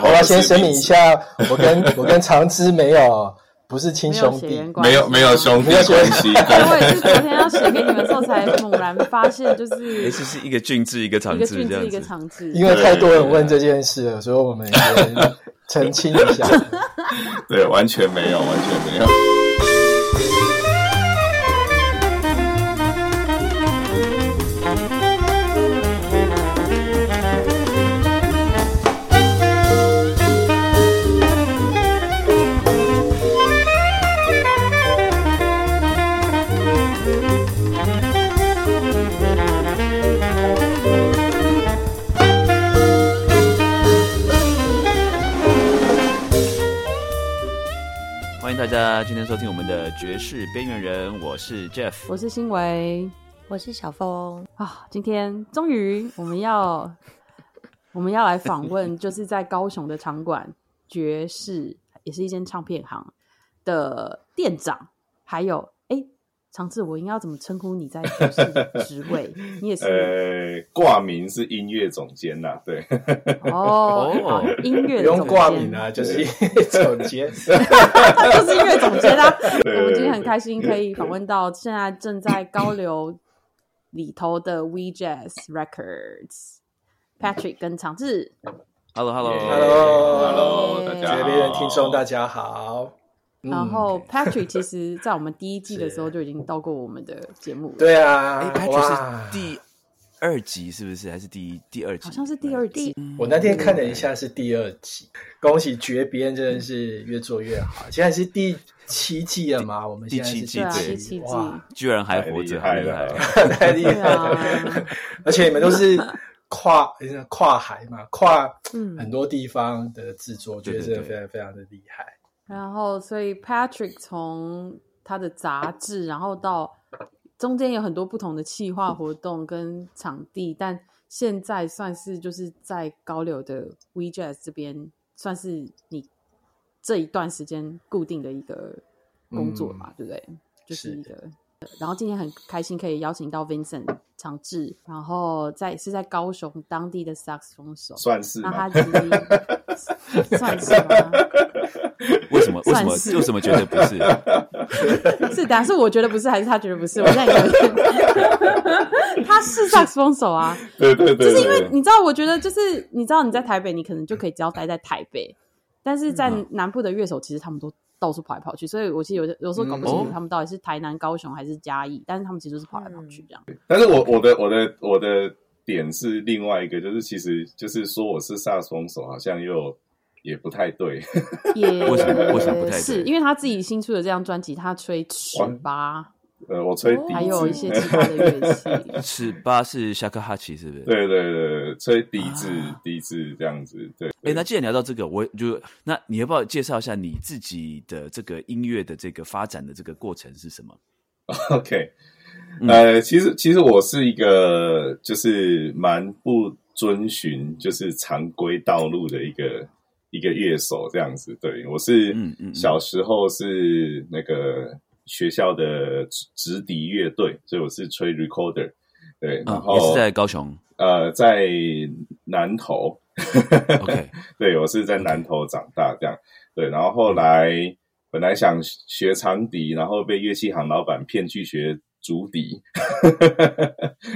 我要先声明一下，我跟我跟长枝没有不是亲兄弟，没有没有兄弟关系。我也是昨天要写给你们的时候才猛然发现，就是其实是一个俊智，一个长智，一个俊智，一个长智。因为太多人问这件事了，所以我们先 澄清一下。对，完全没有，完全没有。大家今天收听我们的《爵士边缘人》，我是 Jeff，我是新维，我是小峰啊。今天终于我们要我们要来访问，就是在高雄的场馆爵士，也是一间唱片行的店长，还有。长治，我应该要怎么称呼你在爵士的职位？你也是呃，挂名是音乐总监呐，对。哦，音乐不用挂名啊，就是音乐总监，就是音乐总监啊。我们今天很开心可以访问到现在正在高流里头的 We Jazz Records Patrick 跟长治。Hello，Hello，Hello，Hello，大家，这边听众大家好。然后 Patrick 其实，在我们第一季的时候 就已经到过我们的节目。对啊，哎，Patrick 是第二集是不是？还是第第二集？好像是第二季。我那天看了一下，是第二集。恭喜绝编，真的是越做越好。现在是第七季了吗？我们第七季，第七季，居然还活着，太厉害了，太厉害了！而且你们都是跨 跨海嘛，跨很多地方的制作，觉得真的非常非常的厉害。然后，所以 Patrick 从他的杂志，然后到中间有很多不同的企划活动跟场地，但现在算是就是在高柳的 We Jazz 这边，算是你这一段时间固定的一个工作嘛，对不对？就是一个。然后今天很开心可以邀请到 Vincent 长治，然后在是在高雄当地的萨克斯风手，算是那他其实 算是吗？为什么？为什么？为什么觉得不是？是，的是我觉得不是，还是他觉得不是？我现在有点，他是萨克斯风手啊，对对对，就是因为你知道，我觉得就是你知道你在台北，你可能就可以只要待在台北，但是在南部的乐手其实他们都。到处跑来跑去，所以我其实有有时候搞不清楚他们到底是台南、高雄还是嘉义，但是他们其实是跑来跑去这样。但是我我的我的我的点是另外一个，就是其实就是说我是萨松手，好像又也不太对。也为什么为什么不太对？是因为他自己新出的这张专辑，他吹尺八。呃，我吹笛，还有一些其他的乐器。尺八是夏克哈奇，是不是？对对对，吹笛子，笛子这样子。对。哎，那既然聊到这个，我就那你要不要介绍一下你自己的这个音乐的这个发展的这个过程是什么？OK，呃，其实其实我是一个就是蛮不遵循就是常规道路的一个一个乐手这样子。对我是小时候是那个。学校的直笛乐队，所以我是吹 recorder，对，然后也是在高雄，呃，在南投，OK，对我是在南投长大，这样，对，然后后来本来想学长笛，然后被乐器行老板骗去学竹笛，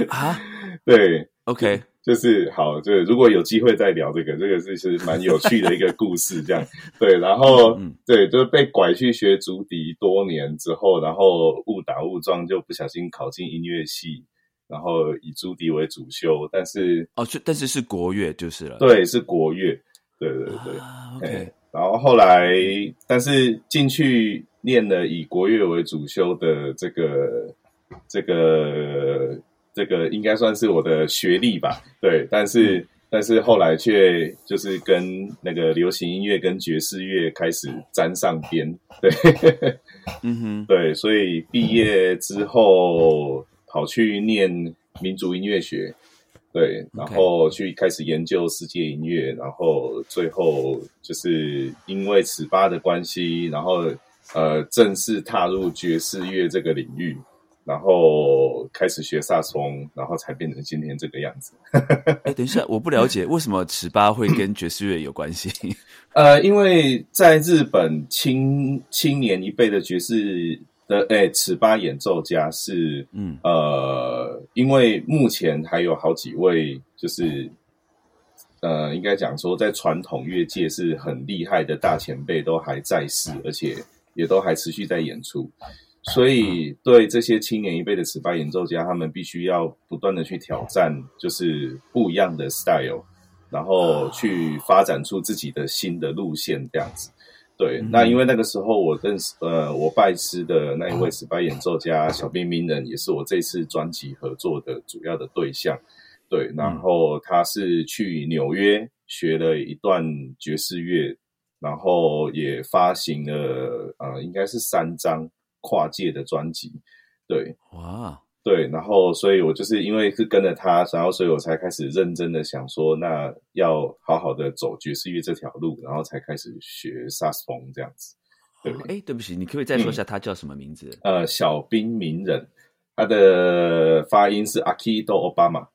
啊，对，OK。就是好，就是如果有机会再聊这个，这个是是蛮有趣的一个故事，这样。对。然后对，就是被拐去学竹笛多年之后，然后误打误撞就不小心考进音乐系，然后以竹笛为主修，但是哦，但是是国乐就是了，对，是国乐，对对对，OK。然后后来，但是进去念了以国乐为主修的这个这个。这个应该算是我的学历吧，对，但是但是后来却就是跟那个流行音乐跟爵士乐开始沾上边，对，嗯哼，对，所以毕业之后跑去念民族音乐学，对，然后去开始研究世界音乐，然后最后就是因为尺八的关系，然后呃正式踏入爵士乐这个领域。然后开始学萨松，然后才变成今天这个样子。哎，等一下，我不了解为什么尺八会跟爵士乐有关系？呃，因为在日本青青年一辈的爵士的哎尺八演奏家是，嗯呃，因为目前还有好几位就是，呃，应该讲说在传统乐界是很厉害的大前辈都还在世，而且也都还持续在演出。所以，对这些青年一辈的尺八演奏家，他们必须要不断的去挑战，就是不一样的 style，然后去发展出自己的新的路线，这样子。对，那因为那个时候我认识，呃，我拜师的那一位尺八演奏家小兵名人，也是我这次专辑合作的主要的对象。对，然后他是去纽约学了一段爵士乐，然后也发行了，呃，应该是三张。跨界的专辑，对，哇，对，然后，所以我就是因为是跟着他，然后，所以我才开始认真的想说，那要好好的走爵士乐这条路，然后才开始学萨斯风这样子。对，哎，对不起，你可不可以再说一下他叫什么名字？呃，小兵名人，他的发音是 Akido Obama。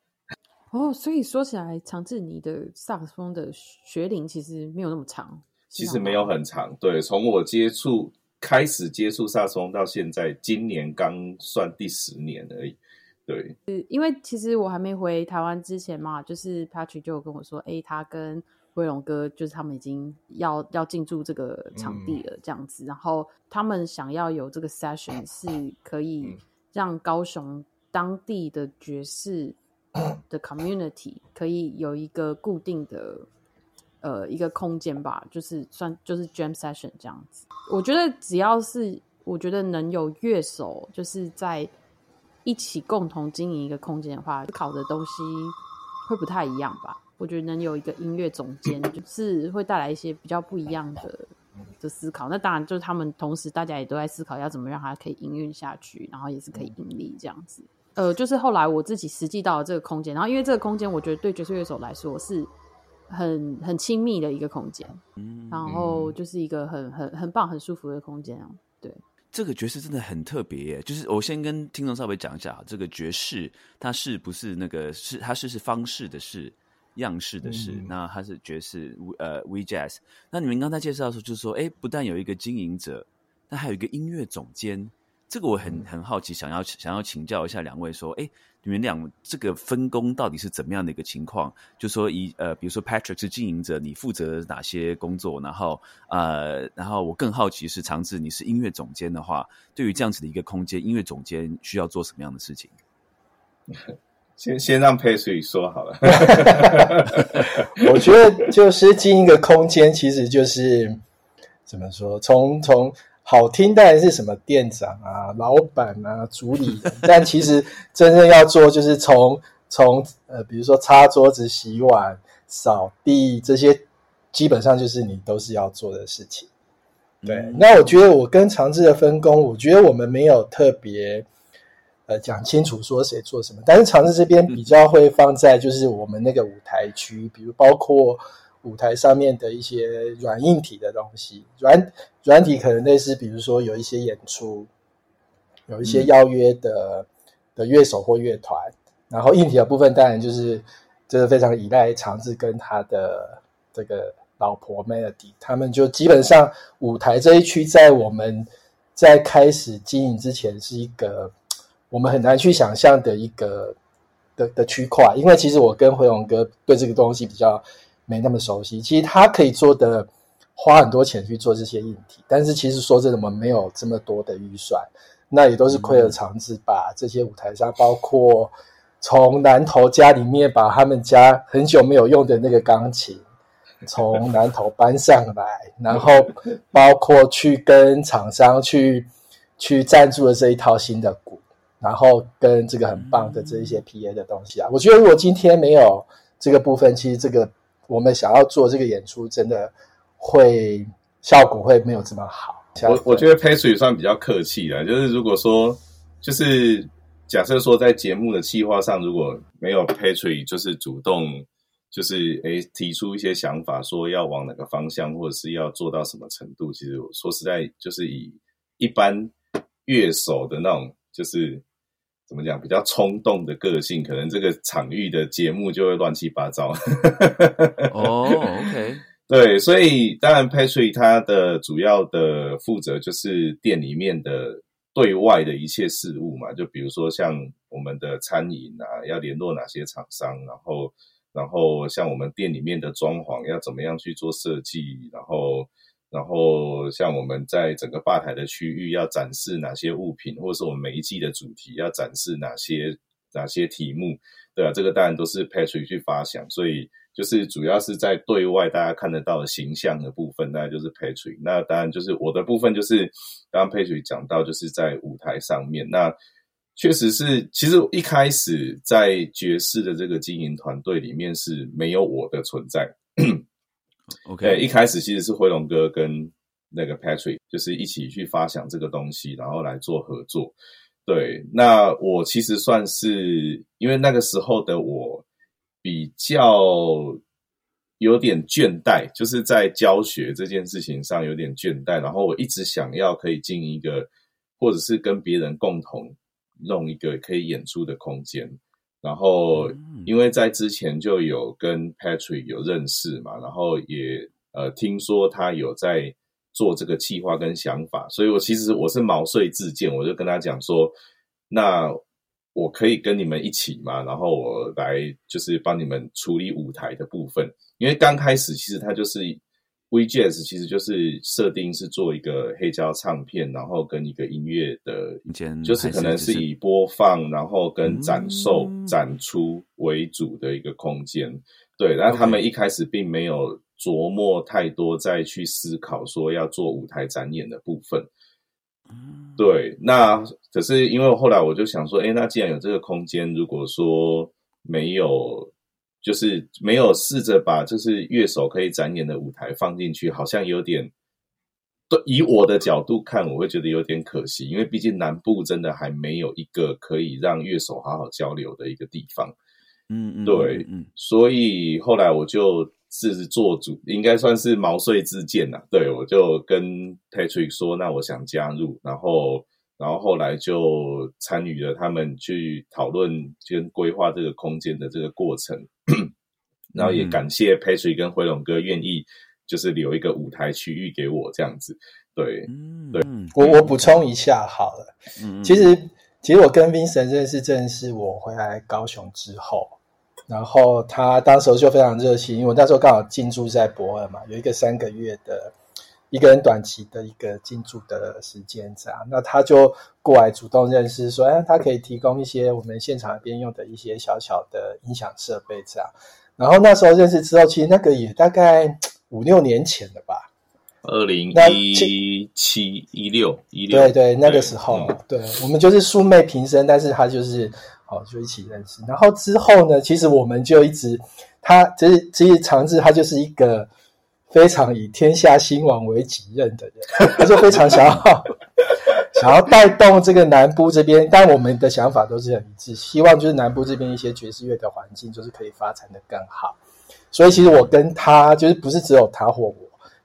哦，所以说起来，长治你的萨克斯风的学龄其实没有那么长，其实没有很长。对，从我接触。开始接触萨松到现在，今年刚算第十年而已。对，因为其实我还没回台湾之前嘛，就是 Patrick 就跟我说，哎，他跟威龙哥就是他们已经要要进驻这个场地了，这样子。然后他们想要有这个 session，是可以让高雄当地的爵士的 community 可以有一个固定的。呃，一个空间吧，就是算就是 jam session 这样子。我觉得只要是我觉得能有乐手，就是在一起共同经营一个空间的话，思考的东西会不太一样吧。我觉得能有一个音乐总监，就是会带来一些比较不一样的的思考。那当然就是他们同时大家也都在思考要怎么让它可以营运下去，然后也是可以盈利这样子。呃，就是后来我自己实际到了这个空间，然后因为这个空间，我觉得对爵士乐手来说是。很很亲密的一个空间，嗯，然后就是一个很很很棒、很舒服的空间啊。对，这个爵士真的很特别。就是我先跟听众稍微讲一下，这个爵士它是不是那个是它是是方式的是样式的是，那它是爵士呃 We Jazz。那你们刚才介绍的时候，就是说，哎，不但有一个经营者，那还有一个音乐总监。这个我很很好奇，想要想要请教一下两位，说，哎，你们俩这个分工到底是怎么样的一个情况？就说以呃，比如说 Patrick 是经营者，你负责哪些工作？然后呃，然后我更好奇是长治，你是音乐总监的话，对于这样子的一个空间，音乐总监需要做什么样的事情？先先让 Patrick 说好了。我觉得就是进一个空间，其实就是怎么说，从从。好听当然是什么店长啊、老板啊、主理人，但其实真正要做就是从从呃，比如说擦桌子、洗碗、扫地这些，基本上就是你都是要做的事情。对，那我觉得我跟长治的分工，我觉得我们没有特别呃讲清楚说谁做什么，但是长治这边比较会放在就是我们那个舞台区，比如包括。舞台上面的一些软硬体的东西，软软体可能类似，比如说有一些演出，有一些邀约的的乐手或乐团，然后硬体的部分当然就是就是非常依赖长治跟他的这个老婆 Melody，他们就基本上舞台这一区在我们在开始经营之前是一个我们很难去想象的一个的的区块，因为其实我跟回龙哥对这个东西比较。没那么熟悉，其实他可以做的花很多钱去做这些硬体，但是其实说真的，我们没有这么多的预算，那也都是亏了长子把这些舞台上，包括从南头家里面把他们家很久没有用的那个钢琴从南头搬上来，然后包括去跟厂商去去赞助了这一套新的鼓，然后跟这个很棒的这一些 PA 的东西啊，我觉得如果今天没有这个部分，其实这个。我们想要做这个演出，真的会效果会没有这么好。我我觉得 Patrick 算比较客气的，就是如果说，就是假设说在节目的计划上，如果没有 Patrick，就是主动，就是诶提出一些想法，说要往哪个方向，或者是要做到什么程度，其实说实在，就是以一般乐手的那种，就是怎么讲比较冲动的个性，可能这个场域的节目就会乱七八糟。哦，OK，对，所以当然 Patrick 他的主要的负责就是店里面的对外的一切事务嘛，就比如说像我们的餐饮啊，要联络哪些厂商，然后然后像我们店里面的装潢要怎么样去做设计，然后。然后，像我们在整个吧台的区域要展示哪些物品，或者是我们每一季的主题要展示哪些哪些题目，对啊，这个当然都是 Patrick 去发想，所以就是主要是在对外大家看得到的形象的部分，那就是 Patrick。那当然就是我的部分，就是刚刚 Patrick 讲到，就是在舞台上面，那确实是，其实一开始在爵士的这个经营团队里面是没有我的存在。OK，一开始其实是辉龙哥跟那个 Patrick 就是一起去发想这个东西，然后来做合作。对，那我其实算是因为那个时候的我比较有点倦怠，就是在教学这件事情上有点倦怠，然后我一直想要可以进一个，或者是跟别人共同弄一个可以演出的空间。然后，因为在之前就有跟 Patrick 有认识嘛，然后也呃听说他有在做这个计划跟想法，所以我其实我是毛遂自荐，我就跟他讲说，那我可以跟你们一起嘛，然后我来就是帮你们处理舞台的部分，因为刚开始其实他就是。V Jazz 其实就是设定是做一个黑胶唱片，然后跟一个音乐的，就是可能是以播放，然后跟展售、展出为主的一个空间。对，然后他们一开始并没有琢磨太多，再去思考说要做舞台展演的部分。对，那可是因为后来我就想说，哎，那既然有这个空间，如果说没有。就是没有试着把就是乐手可以展演的舞台放进去，好像有点，对，以我的角度看，我会觉得有点可惜，因为毕竟南部真的还没有一个可以让乐手好好交流的一个地方。嗯嗯，对，嗯，所以后来我就是做主，应该算是毛遂自荐呐。对，我就跟 Patrick 说，那我想加入，然后。然后后来就参与了他们去讨论跟规划这个空间的这个过程，然后也感谢 Patrick 跟辉龙哥愿意就是留一个舞台区域给我这样子。对，对，我我补充一下好了，其实其实我跟 Vincent 认识正是我回来高雄之后，然后他当时就非常热心，因为我那时候刚好进驻在博尔嘛，有一个三个月的。一个人短期的一个进驻的时间这样，那他就过来主动认识，说，哎，他可以提供一些我们现场边用的一些小小的音响设备这样。然后那时候认识之后，其实那个也大概 五六年前了吧，二零一七一六一六，对对，那个时候，对我们就是素昧平生，但是他就是哦，就一起认识。然后之后呢，其实我们就一直，他其实其实长治他就是一个。非常以天下兴亡为己任的人，他就非常想要 想要带动这个南部这边，但我们的想法都是很一致，希望就是南部这边一些爵士乐的环境就是可以发展的更好。所以其实我跟他就是不是只有他或我，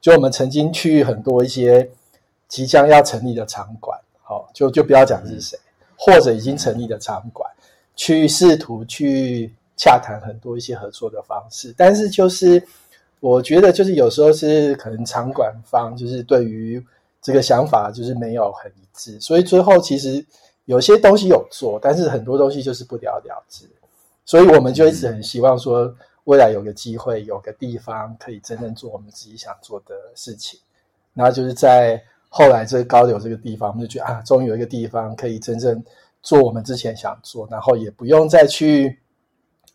就我们曾经去很多一些即将要成立的场馆，好，就就不要讲是谁，或者已经成立的场馆，去试图去洽谈很多一些合作的方式，但是就是。我觉得就是有时候是可能场馆方就是对于这个想法就是没有很一致，所以最后其实有些东西有做，但是很多东西就是不了了之。所以我们就一直很希望说，未来有个机会，有个地方可以真正做我们自己想做的事情。然后就是在后来这个高流这个地方，我们就觉得啊，终于有一个地方可以真正做我们之前想做，然后也不用再去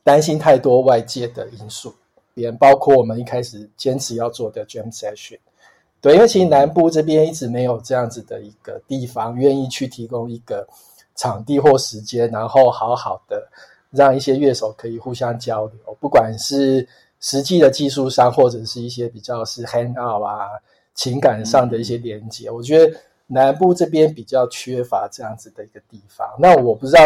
担心太多外界的因素。边包括我们一开始坚持要做的 Jam Session，对，因为其实南部这边一直没有这样子的一个地方愿意去提供一个场地或时间，然后好好的让一些乐手可以互相交流，不管是实际的技术上，或者是一些比较是 hang out 啊情感上的一些连接，我觉得南部这边比较缺乏这样子的一个地方。那我不知道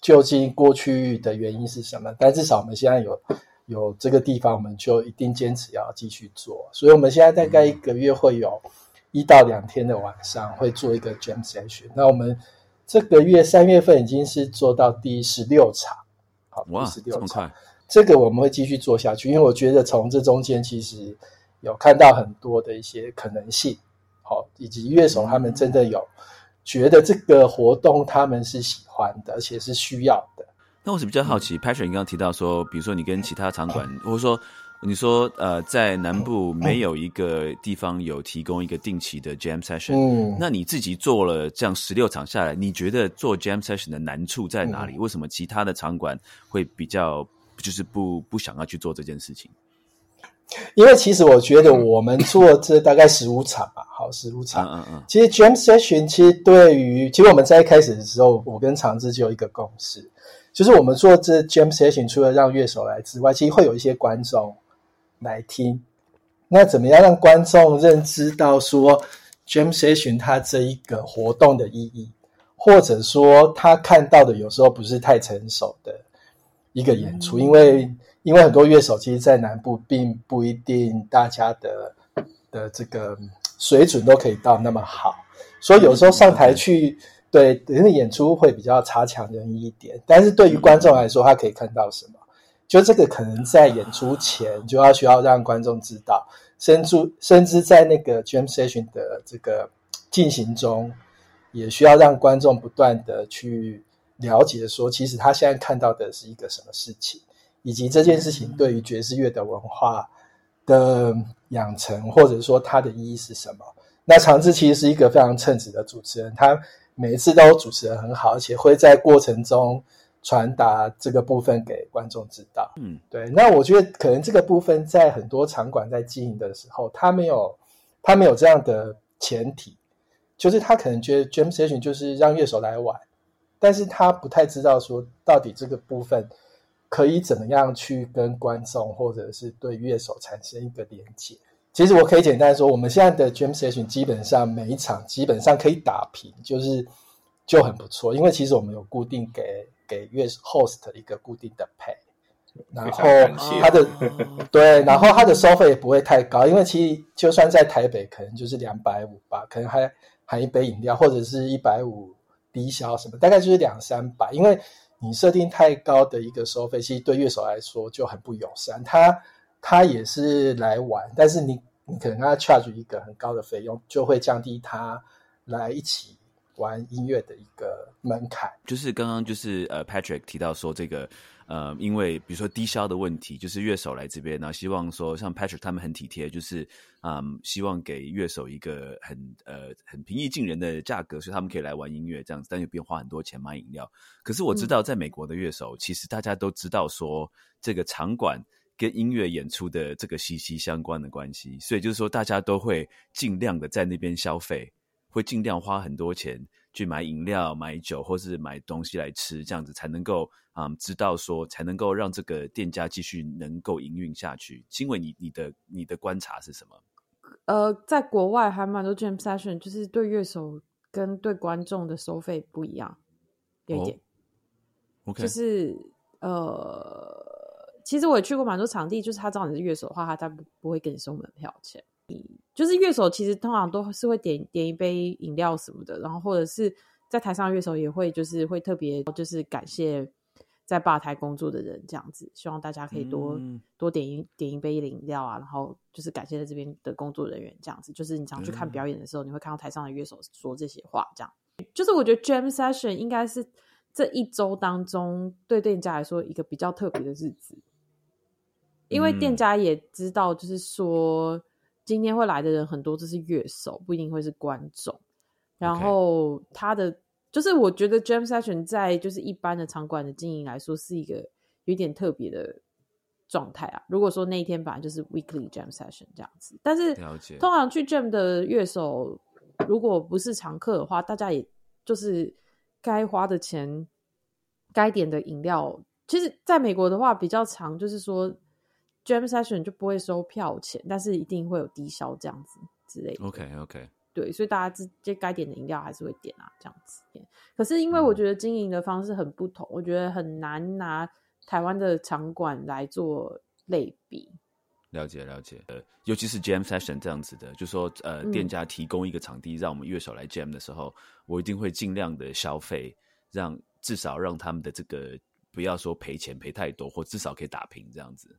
究竟过去的原因是什么，但至少我们现在有。有这个地方，我们就一定坚持要继续做。所以，我们现在大概一个月会有一到两天的晚上会做一个 jam session。那我们这个月三月份已经是做到第十六场，好，哇第十，六场这个我们会继续做下去，因为我觉得从这中间其实有看到很多的一些可能性，好，以及乐手他们真的有觉得这个活动他们是喜欢的，而且是需要的。那我是比较好奇，Patrick，你刚刚提到说，比如说你跟其他场馆，或者说你说呃，在南部没有一个地方有提供一个定期的 Jam Session，、嗯，那你自己做了这样十六场下来，你觉得做 Jam Session 的难处在哪里？为什么其他的场馆会比较就是不不想要去做这件事情？因为其实我觉得我们做这大概十五场吧，好，十五场。嗯嗯嗯，其实 Jam Session 其实对于，其实我们在一开始的时候，我跟长志就有一个共识，就是我们做这 Jam Session 除了让乐手来之外，其实会有一些观众来听。那怎么样让观众认知到说 Jam Session 它这一个活动的意义，或者说他看到的有时候不是太成熟的一个演出，因为因为很多乐手其实，在南部并不一定大家的的这个水准都可以到那么好，所以有时候上台去对因为演出会比较差强人意一点。但是对于观众来说，他可以看到什么？就这个可能在演出前就要需要让观众知道，甚至甚至在那个 jam session 的这个进行中，也需要让观众不断的去了解说，其实他现在看到的是一个什么事情，以及这件事情对于爵士乐的文化的养成，或者说它的意义是什么。那长治其实是一个非常称职的主持人，他每一次都主持的很好，而且会在过程中传达这个部分给观众知道。嗯，对。那我觉得可能这个部分在很多场馆在经营的时候，他没有他没有这样的前提，就是他可能觉得 jam session 就是让乐手来玩，但是他不太知道说到底这个部分可以怎么样去跟观众或者是对乐手产生一个连接。其实我可以简单说，我们现在的 jam session 基本上每一场基本上可以打平，就是就很不错，因为其实我们有固定给给乐 host 一个固定的 pay，然后非常感谢他的哦 对，然后它的收费也不会太高，因为其实就算在台北，可能就是两百五吧，可能还含一杯饮料，或者是一百五低消什么，大概就是两三百。因为你设定太高的一个收费，其实对乐手来说就很不友善。他他也是来玩，但是你你可能跟他 charge 一个很高的费用，就会降低他来一起玩音乐的一个门槛。就是刚刚就是呃，Patrick 提到说这个呃，因为比如说低消的问题，就是乐手来这边，然后希望说像 Patrick 他们很体贴，就是嗯，希望给乐手一个很呃很平易近人的价格，所以他们可以来玩音乐这样子，但又不用花很多钱买饮料。可是我知道，在美国的乐手，其实大家都知道说这个场馆。跟音乐演出的这个息息相关的关系，所以就是说，大家都会尽量的在那边消费，会尽量花很多钱去买饮料、买酒，或是买东西来吃，这样子才能够啊、嗯知道说，才能够让这个店家继续能够营运下去。因为你你的你的观察是什么？呃，在国外还蛮多 jam session，就是对乐手跟对观众的收费不一样，有一点。OK，就是呃，其实我也去过蛮多场地，就是他知道你是乐手的话，他他不不会给你收门票钱。你就是乐手，其实通常都是会点点一杯饮料什么的，然后或者是在台上乐手也会就是会特别就是感谢在吧台工作的人这样子，希望大家可以多、嗯多点一点一杯饮料啊，然后就是感谢在这边的工作人员这样子。就是你常去看表演的时候，你会看到台上的乐手说这些话，这样。就是我觉得 jam session 应该是这一周当中对店家来说一个比较特别的日子，因为店家也知道，就是说今天会来的人很多，这是乐手，不一定会是观众。然后他的就是我觉得 jam session 在就是一般的场馆的经营来说是一个有点特别的状态啊。如果说那一天本来就是 weekly jam session 这样子，但是通常去 jam 的乐手如果不是常客的话，大家也就是该花的钱、该点的饮料，其实在美国的话比较常，就是说 jam session 就不会收票钱，但是一定会有低消这样子之类的。OK OK，对，所以大家这这该点的饮料还是会点啊，这样子。可是因为我觉得经营的方式很不同，我觉得很难拿台湾的场馆来做类比。了解了解，呃，尤其是 jam session 这样子的，就说呃，嗯店家提供一个场地让我们乐手来 jam 的时候，我一定会尽量的消费，让至少让他们的这个不要说赔钱赔太多，或至少可以打平这样子。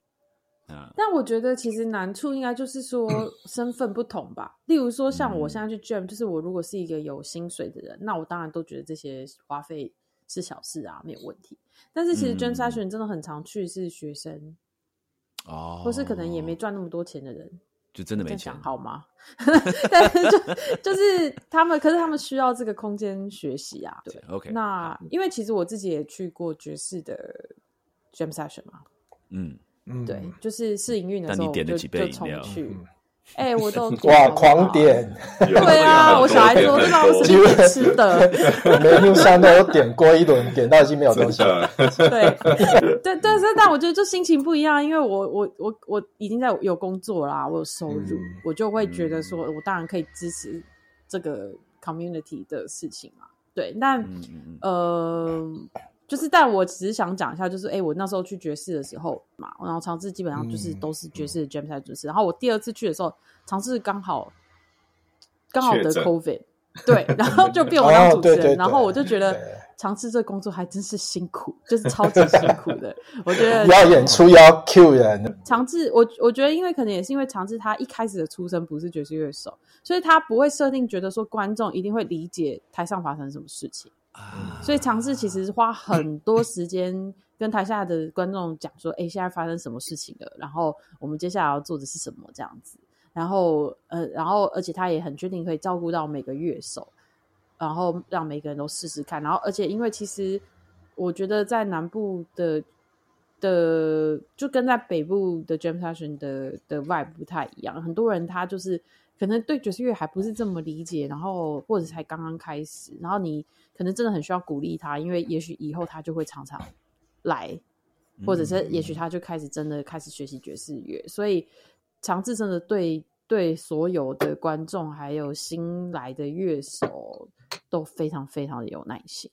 啊，但我觉得其实难处应该就是说 身份不同吧。例如说，像我现在去 jam，、就是我如果是一个有薪水的人，那我当然都觉得这些花费是小事啊，没有问题。但是其实嗯 jam session 真的很常去是学生，哦，或是可能也没赚那么多钱的人，就真的没钱好吗？但是就就是他们，可是他们需要这个空间学习啊。对 OK，那因为其实我自己也去过爵士的 jam session 嘛，嗯，嗯，对，就是试营运的时候，我就那你点了几杯就饮料？重去嗯。哎、我都 哇，狂点，有对啊，我小孩子我就让他们很随便点吃的，menu 上都有点过一轮，点到已经没有东西。多真的对对，但是但我觉得就心情不一样，因为我我我我已经在有工作啦，我有收入，嗯。我就会觉得说，我当然可以支持这个 community 的事情嘛。对，但、嗯嗯嗯。呃，就是但我只是想讲一下，就是哎、我那时候去爵士的时候嘛，然后尝试基本上就是嗯都是爵士的 jam 赛爵士，然后我第二次去的时候，尝试刚好刚好得 covid，对，然后就变我当主持人，哦对对对然后我就觉得对尝试这工作还真是辛苦，就是超级辛苦的。我觉得要演出要 Q 人，长治，我我觉得，因为可能也是因为长治他一开始的出身不是爵士乐手，所以他不会设定觉得说观众一定会理解台上发生什么事情，所以尝试其实花很多时间跟台下的观众讲说，哎、现在发生什么事情了，然后我们接下来要做的是什么这样子，然后呃，然后而且他也很确定可以照顾到每个乐手，然后让每个人都试试看，然后而且因为其实我觉得在南部的的就跟在北部的 jam session 的的 vibe 不太一样，很多人他就是可能对爵士乐还不是这么理解，然后或者才刚刚开始，然后你可能真的很需要鼓励他，因为也许以后他就会常常 来，或者是也许他就开始真的开始学习爵士乐，所以强制真的对对所有的观众还有新来的乐手都非常非常的有耐心。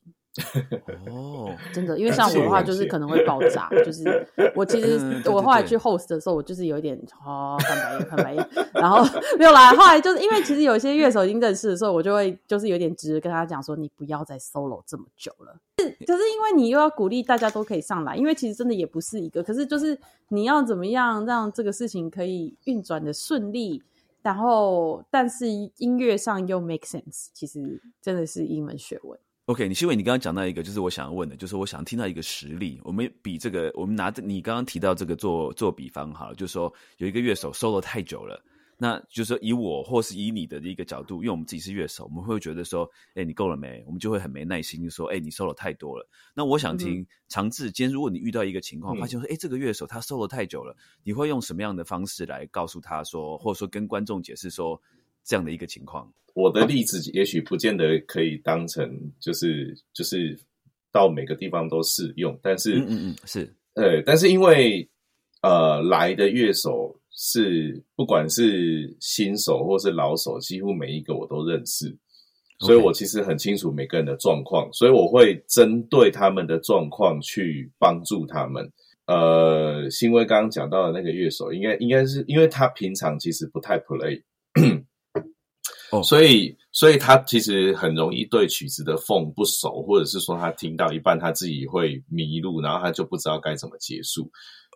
哦，真的，因为像我的话，就是可能会爆炸。就是我其实我后来去 host 的时候，我就是有一点哦翻白眼翻白眼，然后没有啦。后来就是因为其实有些乐手已经认识的时候，我就会就是有点直跟他讲说，你不要再 solo 这么久了。是，就是因为你又要鼓励大家都可以上来，因为其实真的也不是一个，可是就是你要怎么样让这个事情可以运转的顺利。然后，但是音乐上又 make sense，其实真的是一门学问。OK，你希伟，你刚刚讲到一个，就是我想问的，就是我想听到一个实例。我们比这个，我们拿着你刚刚提到这个做做比方好了，就是说有一个乐手 solo 太久了，那就是说以我或是以你的一个角度，因为我们自己是乐手，我们会觉得说，哎，你够了没？我们就会很没耐心，就说，哎，你 solo 太多了。那我想听长治，今天如果你遇到一个情况，嗯发现说，哎，这个乐手他 solo 太久了，你会用什么样的方式来告诉他说，或者说跟观众解释说这样的一个情况？我的例子也许不见得可以当成就是就是到每个地方都适用，但是嗯嗯嗯，是呃，但是因为呃来的乐手是不管是新手或是老手，几乎每一个我都认识，所以我其实很清楚每个人的状况，所以我会针对他们的状况去帮助他们。呃，新威刚刚讲到的那个乐手，应该应该是因为他平常其实不太 play，哦所以所以他其实很容易对曲子的缝不熟，或者是说他听到一半他自己会迷路，然后他就不知道该怎么结束。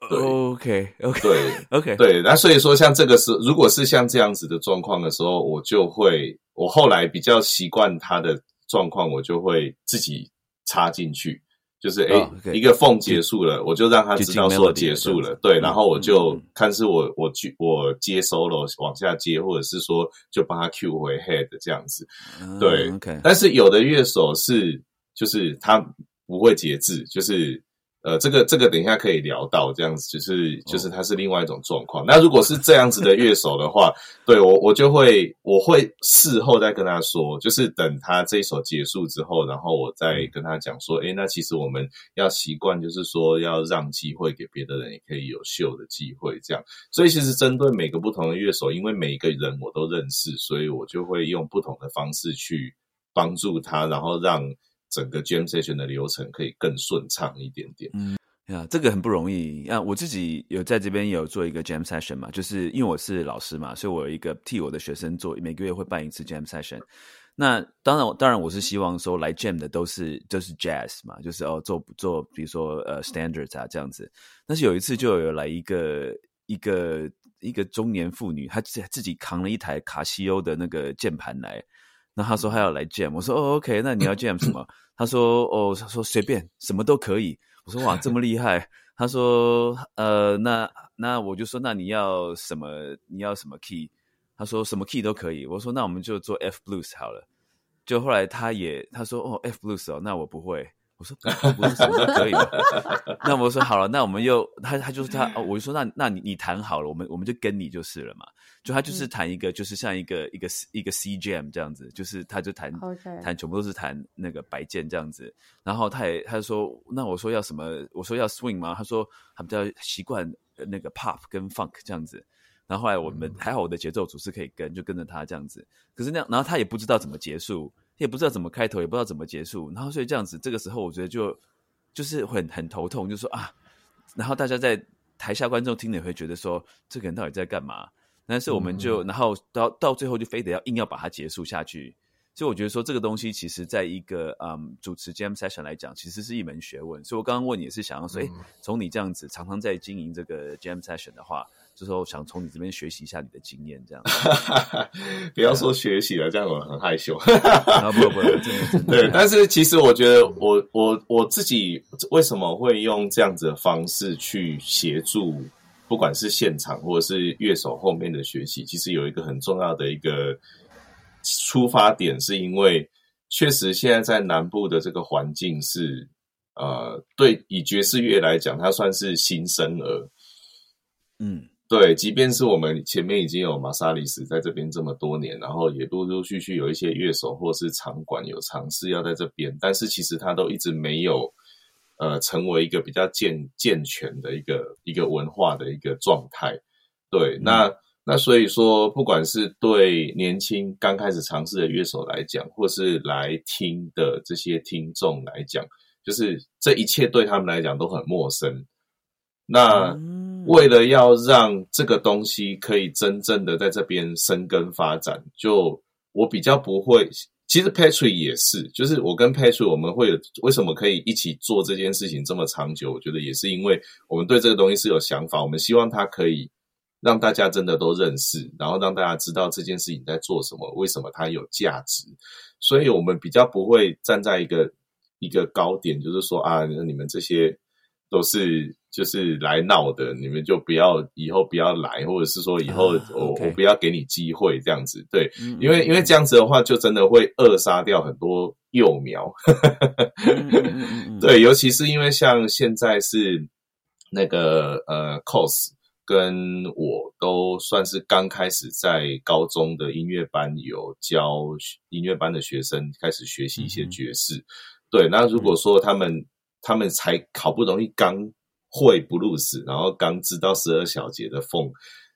对 OK OK 对 OK 对，那所以说像这个是如果是像这样子的状况的时候，我就会我后来比较习惯他的状况，我就会自己插进去。就是诶、哦，OK 一个缝结束了，我就让他知道说结束了，对，嗯然后我就看是我我去我接 solo 往下接，或者是说就帮他 Q 回 head 这样子。嗯对但是有的乐手是，就是他不会节制，就是呃，这个这个等一下可以聊到，这样子就是就是它是另外一种状况。那如果是这样子的乐手的话，对我我就会我会事后再跟他说，就是等他这一首结束之后，然后我再跟他讲说，诶，那其实我们要习惯，就是说要让机会给别的人，也可以有秀的机会，这样。所以其实针对每个不同的乐手，因为每一个人我都认识，所以我就会用不同的方式去帮助他，然后让整个 jam session 的流程可以更顺畅一点点。嗯呀，这个很不容易啊！我自己有在这边有做一个 jam session 嘛，就是因为我是老师嘛，所以我有一个替我的学生做，每个月会办一次 jam session。那当然，当然我是希望说来 jam 的都是都是 jazz 嘛，就是哦做做，比如说呃 standards 啊这样子。但是有一次就有来一个一个一个中年妇女，她自自己扛了一台卡西欧的那个键盘来，那他说他要来 jam，我说哦 OK，那你要 jam 什么？他说哦，他说随便什么都可以。我说哇这么厉害？他说呃那那我就说那你要什么？你要什么 key？他说什么 key 都可以，我说那我们就做 F blues 好了。就后来他也他说哦 F blues 哦，那我不会。我说不是什么都可以吗？那我说好了，那我们又他他就是他，我就说那那你你谈好了，我们我们就跟你就是了嘛。就他就是弹一个，就是像一个一个一个 C jam 这样子，就是他就弹弹全部都是弹那个白键这样子。然后他也他就说那我说要什么？我说要 swing 吗？他说他比较习惯那个 pop 跟 funk 这样子。然后后来我们还好，我的节奏组是可以跟，就跟着他这样子。可是那样，然后他也不知道怎么结束，也不知道怎么开头，也不知道怎么结束。然后所以这样子，这个时候我觉得就就是很很头痛，就说啊，然后大家在台下观众听了也会觉得说，这个人到底在干嘛？但是我们就然后到到最后就非得要硬要把它结束下去。所以我觉得说这个东西其实在一个嗯主持 jam session 来讲，其实是一门学问。所以我刚刚问你也是想要说，哎，从你这样子常常在经营这个 jam session 的话。就说想从你这边学习一下你的经验，这样。不要说学习了，这样我很害羞。啊不不，真的 对。但是其实我觉得，我我我自己为什么会用这样子的方式去协助，不管是现场或者是乐手后面的学习，其实有一个很重要的一个出发点，是因为确实现在在南部的这个环境是，呃，对以爵士乐来讲，它算是新生儿。嗯。对，即便是我们前面已经有马萨里斯在这边这么多年，然后也陆陆续续有一些乐手或是场馆有尝试要在这边，但是其实他都一直没有呃成为一个比较健健全的一个一个文化的一个状态。对，那那所以说，不管是对年轻刚开始尝试的乐手来讲，或是来听的这些听众来讲，就是这一切对他们来讲都很陌生。那。为了要让这个东西可以真正的在这边生根发展，就我比较不会。其实 Patrick 也是，就是我跟 Patrick 我们会有为什么可以一起做这件事情这么长久？我觉得也是因为我们对这个东西是有想法，我们希望它可以让大家真的都认识，然后让大家知道这件事情在做什么，为什么它有价值。所以我们比较不会站在一个一个高点，就是说啊，你们这些都是。就是来闹的，你们就不要以后不要来，或者是说以后我我不要给你机会这样子，对，因为因为这样子的话，就真的会扼杀掉很多幼苗。对，尤其是因为像现在是那个呃，cos 跟我都算是刚开始在高中的音乐班有教音乐班的学生开始学习一些爵士。对，那如果说他们他们才好不容易刚。会布鲁斯，然后刚知道十二小节的缝，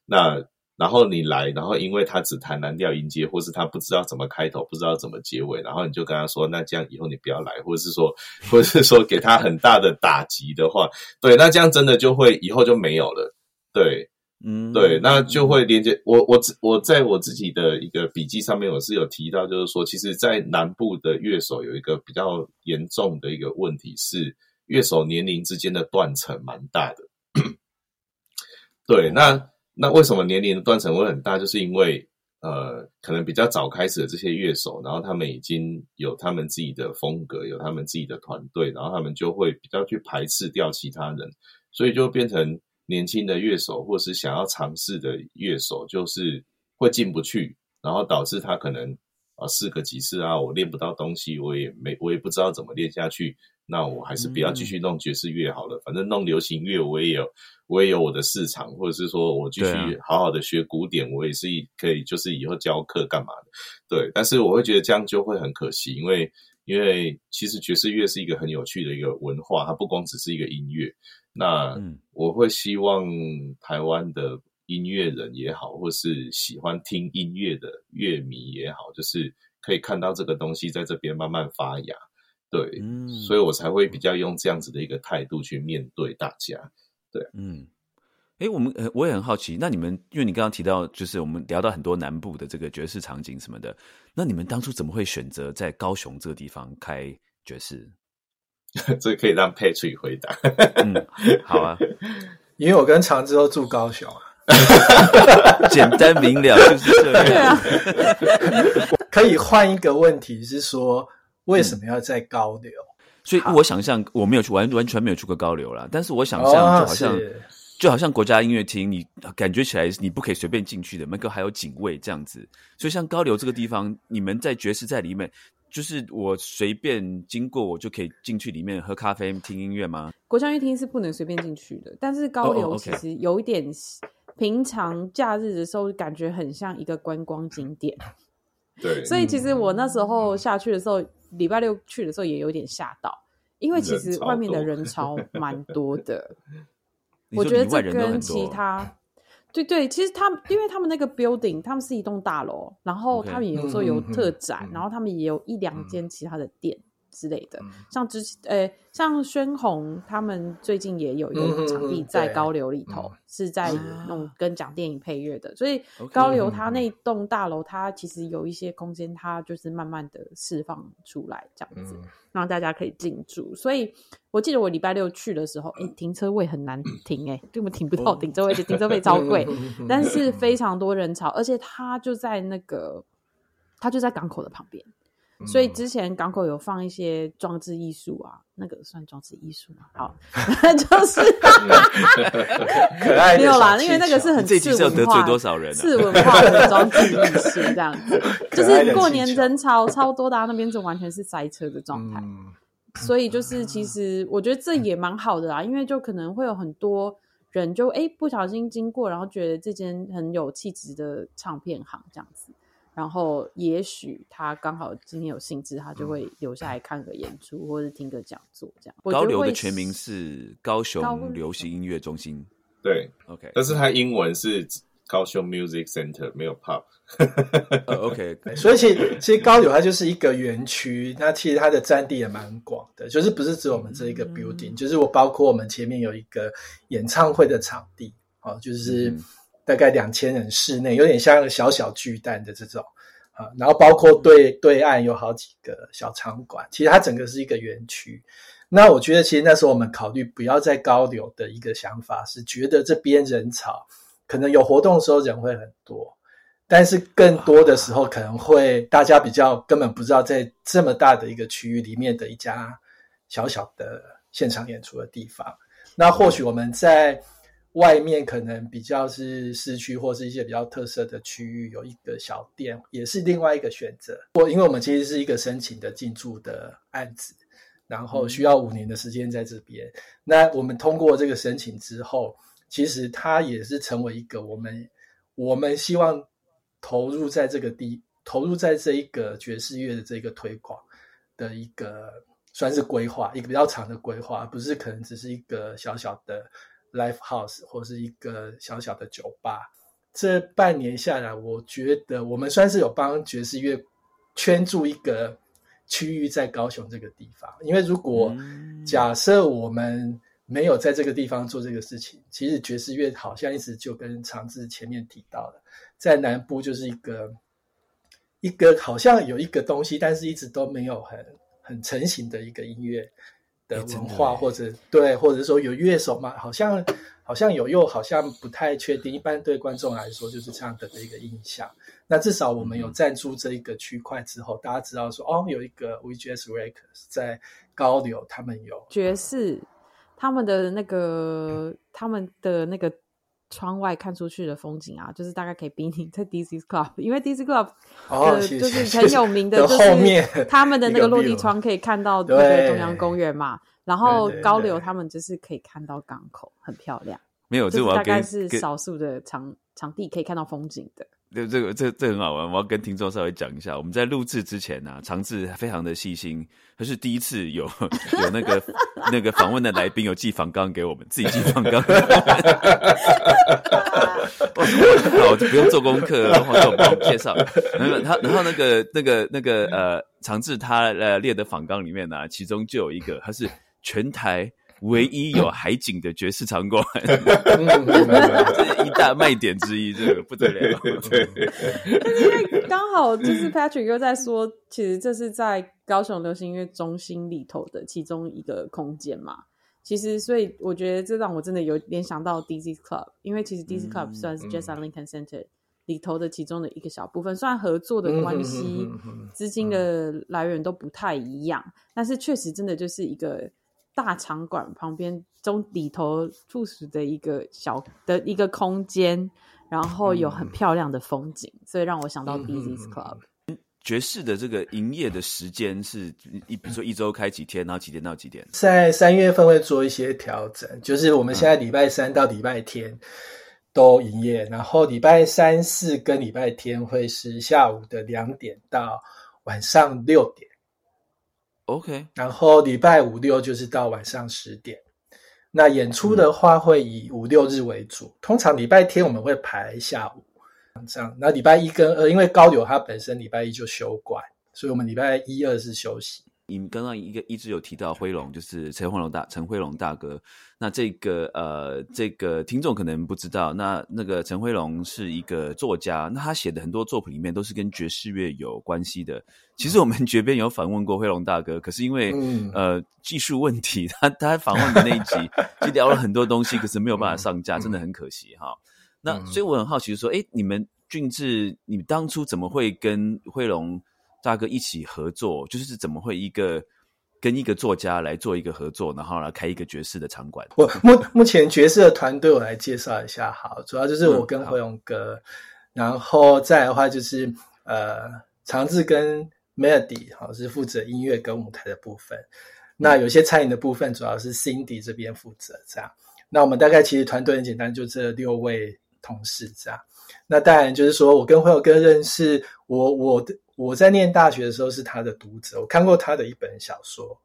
那然后你来，然后因为他只弹蓝调音阶，或是他不知道怎么开头，不知道怎么结尾，然后你就跟他说，那这样以后你不要来，或者是说，或者是说给他很大的打击的话，对，那这样真的就会以后就没有了，对，嗯，对，那就会连接我我我在我自己的一个笔记上面，我是有提到，就是说，其实，在南部的乐手有一个比较严重的一个问题是。乐手年龄之间的断层蛮大的，对，那那为什么年龄的断层会很大？就是因为呃，可能比较早开始的这些乐手，然后他们已经有他们自己的风格，有他们自己的团队，然后他们就会比较去排斥掉其他人，所以就变成年轻的乐手或是想要尝试的乐手，就是会进不去，然后导致他可能啊试个几次啊，我练不到东西，我也没我也不知道怎么练下去。那我还是不要继续弄爵士乐好了，反正弄流行乐我也有，我也有我的市场，或者是说我继续好好的学古典，我也是可以，就是以后教课干嘛的，对。但是我会觉得这样就会很可惜，因为因为其实爵士乐是一个很有趣的一个文化，它不光只是一个音乐。那我会希望台湾的音乐人也好，或是喜欢听音乐的乐迷也好，就是可以看到这个东西在这边慢慢发芽。对，嗯所以我才会比较用这样子的一个态度去面对大家。对嗯，哎，我们呃，我也很好奇，那你们因为你刚刚提到，就是我们聊到很多南部的这个爵士场景什么的，那你们当初怎么会选择在高雄这个地方开爵士？这可以让 Patrick 回答。嗯，好啊，因为我跟长之都住高雄啊，简单明了就是这样。对啊，可以换一个问题是说，为什么要在高流？所以我想象我没有去完完全没有去过高流啦，但是我想象哦就好像、是就好像国家音乐厅，你感觉起来你不可以随便进去的，门口还有警卫这样子。所以像高流这个地方，你们在爵士在里面，就是我随便经过我就可以进去里面喝咖啡听音乐吗？国家音乐厅是不能随便进去的，但是高流其实有一点，平常假日的时候感觉很像一个观光景点，对，所以其实我那时候下去的时候，礼拜六去的时候也有点吓到，因为其实外面的人潮 蛮多的。你我觉得这跟其，他，对对，其实他们因为他们那个 building，他们是一栋大楼，然后他们有时候有特展，嗯。然后他们也有一两间其他的店之类的，嗯。像之前呃，像宣红他们最近也有一个场地在高流里头，嗯。是在啊。弄跟讲电影配乐的，所以高流它那栋大楼，它其实有一些空间，它就是慢慢的释放出来这样子。嗯。让大家可以进驻。所以我记得我礼拜六去的时候，哎，停车位很难停、诶哎，根本停不到停车位，就停车费超贵，嗯。但是非常多人潮，而且它就在那个，它就在港口的旁边。所以之前港口有放一些装置艺术啊，那个算装置艺术吗？好 就是可爱的没有啦，因为那个是很次是要得罪文化多少人啊？次文化的装置艺术这样子，就是过年人潮超多的啊，那边就完全是塞车的状态。嗯所以就是其实我觉得这也蛮好的啦，因为就可能会有很多人就哎不小心经过，然后觉得这间很有气质的唱片行这样子，然后也许他刚好今天有兴致，他就会留下来看个演出或者听个讲座这样。高流的全名是高高雄流行音乐中心。对，OK，但是它英文是高雄 Music Center，没有 pub。呃 OK，所以其实其实高流它就是一个园区，那其实它的占地也蛮广的，就是不是只有我们这一个嗯 building，、就是我包括我们前面有一个演唱会的场地，哦，就是嗯大概两千人室内，有点像小小巨蛋的这种啊，然后包括对对岸有好几个小场馆，其实它整个是一个园区。那我觉得其实那时候我们考虑不要在高流的一个想法是，觉得这边人潮可能有活动的时候人会很多，但是更多的时候可能会大家比较根本不知道在这么大的一个区域里面的一家小小的现场演出的地方。那或许我们在外面可能比较是市区或是一些比较特色的区域有一个小店，也是另外一个选择。我因为我们其实是一个申请的进驻的案子，然后需要五年的时间在这边。那我们通过这个申请之后，其实它也是成为一个我们我们希望投入在这个地投入在这一个爵士乐的这个推广的一个算是规划，一个比较长的规划，不是可能只是一个小小的 live house 或是一个小小的酒吧。这半年下来，我觉得我们算是有帮爵士乐圈住一个区域在高雄这个地方。因为如果嗯假设我们没有在这个地方做这个事情，其实爵士乐好像一直就跟长治前面提到的，在南部就是一个一个好像有一个东西，但是一直都没有很很成型的一个音乐文化，或者对，或者说有乐手嘛，好像好像有，又好像不太确定。一般对观众来说就是这样的一个印象。那至少我们有赞助这一个区块之后，大家知道说哦，有一个 VGS Records 在高流，他们有爵士，他们的那个他们的那个窗外看出去的风景啊，就是大概可以比你在 DC Club，因为 DC Club 哦，的谢谢就是很有名的，就是 他们的那个落地窗可以看到那个中央公园嘛，然后高流他们就是可以看到港口，很漂亮，没有，就是这我要跟大概是少数的场场地可以看到风景的。这这个这这很好玩，我要跟听众稍微讲一下。我们在录制之前呢，长治非常的细心，他是第一次有有那个那个访问的来宾有寄访纲给我们，自己寄访纲。我就不用做功课，然后就帮我介绍。然后他，然后那个那个那个呃，长治他呃列的访纲里面呢，其中就有一个，他是全台。唯一有海景的爵士场馆，这是一大卖点之一，这个不得了。对，因为刚好就是 Patrick 又在说，其实这是在高雄流行音乐中心里头的其中一个空间嘛。其实，所以我觉得这让我真的有联想到 DC Club，因为其实 DC Club 算是 Jazz Lincoln Center 里头的其中的一个小部分。虽然合作的关系、资金的来源都不太一样，但是确实真的就是一个。大场馆旁边中里头附属的一个小的一个空间，然后有很漂亮的风景，所以让我想到 b u s y Club。爵士的这个营业的时间是一，比如说一周开几天，然后几点到几点？在三月份会做一些调整，就是我们现在礼拜三到礼拜天都营业，然后礼拜三四跟礼拜天会是下午的两点到晚上六点。OK，然后礼拜五六就是到晚上十点。那演出的话会以五六日为主，通常礼拜天我们会排下午这样。那礼拜一跟二，因为高柳他本身礼拜一就休馆，所以我们礼拜一二是休息。你刚刚一个一直有提到辉龙，就是陈辉龙大陈辉龙大哥。那这个呃，这个听众可能不知道，那那个陈辉龙是一个作家，那他写的很多作品里面都是跟爵士乐有关系的。其实我们 绝边有访问过辉龙大哥，可是因为呃技术问题，他他访问的那一集就聊了很多东西，可是没有办法上架，真的很可惜哈。那所以我很好奇说，哎，你们俊志，你当初怎么会跟辉龙？大哥一起合作，就是怎么会一个跟一个作家来做一个合作，然后来开一个爵士的场馆？我目目前爵士的团队，我来介绍一下。好，主要就是我跟何勇哥，然后再的话就是呃，长治跟 Melody，好是负责音乐跟舞台的部分。那有些餐饮的部分，主要是 Cindy 这边负责。这样，那我们大概其实团队很简单，就这六位同事这样。那当然就是说我跟辉友哥认识，我我的。我在念大学的时候是他的读者，我看过他的一本小说，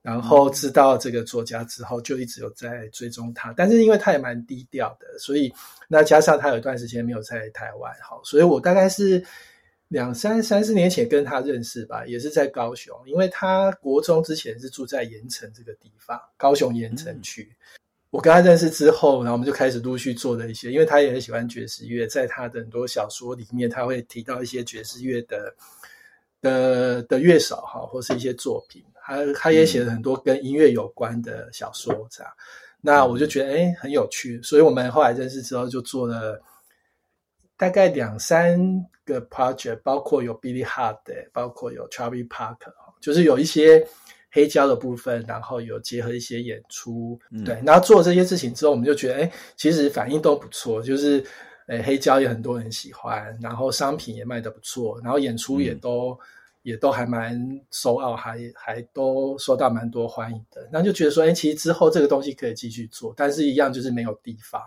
然后知道这个作家之后，就一直有在追踪他。但是因为他也蛮低调的，所以那加上他有一段时间没有在台湾，好，所以我大概是两三三四年前跟他认识吧，也是在高雄，因为他国中之前是住在盐城这个地方，高雄盐城区。我跟他认识之后，然后我们就开始陆续做了一些，因为他也很喜欢爵士乐，在他的很多小说里面，他会提到一些爵士乐的的的乐手哈，或是一些作品。他他也写了很多跟音乐有关的小说，这样。那我就觉得哎很有趣，所以我们后来认识之后，就做了大概两三个 project，包括有 Billy Hart，包括有 Charlie Parker，就是有一些。黑胶的部分，然后有结合一些演出，对，然后做这些事情之后，我们就觉得，哎，其实反应都不错，就是，诶，黑胶也很多人喜欢，然后商品也卖的不错，然后演出也都也都还蛮收奥，还还都受到蛮多欢迎的，那就觉得说，哎，其实之后这个东西可以继续做，但是一样就是没有地方，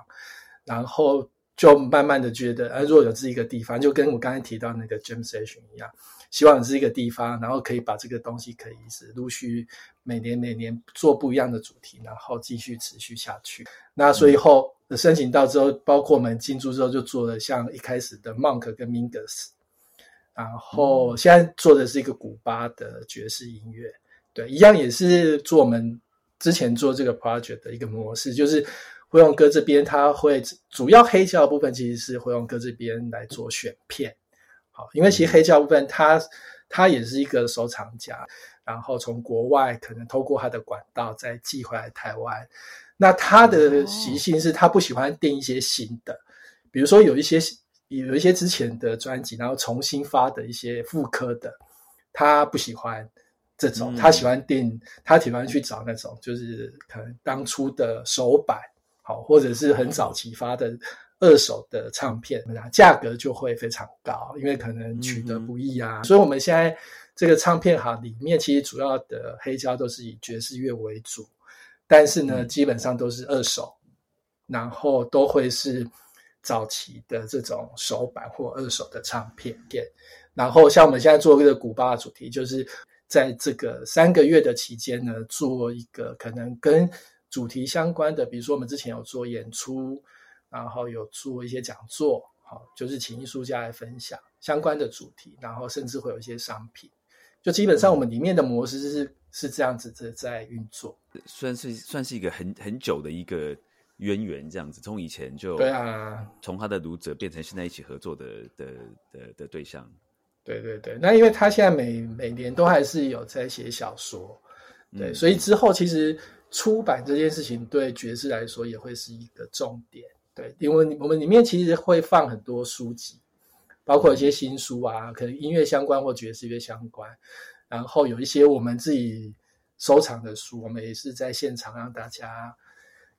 然后就慢慢的觉得，呃，如果有这一个地方，就跟我刚才提到那个 Jam Session 一样。希望是一个地方，然后可以把这个东西可以是陆续每年每年做不一样的主题，然后继续持续下去。那所以后申请到之后，包括我们进驻之后就做了像一开始的 Monk 跟 Mingus，然后现在做的是一个古巴的爵士音乐，对，一样也是做我们之前做这个 project 的一个模式，就是辉荣哥这边他会主要黑胶的部分其实是辉荣哥这边来做选片。好，因为其实黑胶部分，他他也是一个收藏家，然后从国外可能透过他的管道再寄回来台湾。那他的习性是他不喜欢订一些新的，比如说有一些有一些之前的专辑，然后重新发的一些复刻的，他不喜欢这种，他喜欢订，他喜欢去找那种就是可能当初的首版，好，或者是很早期发的。二手的唱片，价格就会非常高，因为可能取得不易啊。所以，我们现在这个唱片行里面，其实主要的黑胶都是以爵士乐为主，但是呢，基本上都是二手，然后都会是早期的这种首版或二手的唱片店。然后像我们现在做这个古巴的主题，就是在这个三个月的期间呢，做一个可能跟主题相关的，比如说我们之前有做演出，然后有做一些讲座，好，就是请艺术家来分享相关的主题，然后甚至会有一些商品，就基本上我们里面的模式是是这样子的在运作，算是算是一个很很久的一个渊源，这样子，从以前就对啊，从他的读者变成现在一起合作的的的的对象。对对对，那因为他现在每每年都还是有在写小说，对，所以之后其实出版这件事情对爵士来说也会是一个重点，对，因为我们里面其实会放很多书籍，包括一些新书啊，可能音乐相关或爵士乐相关，然后有一些我们自己收藏的书，我们也是在现场让大家。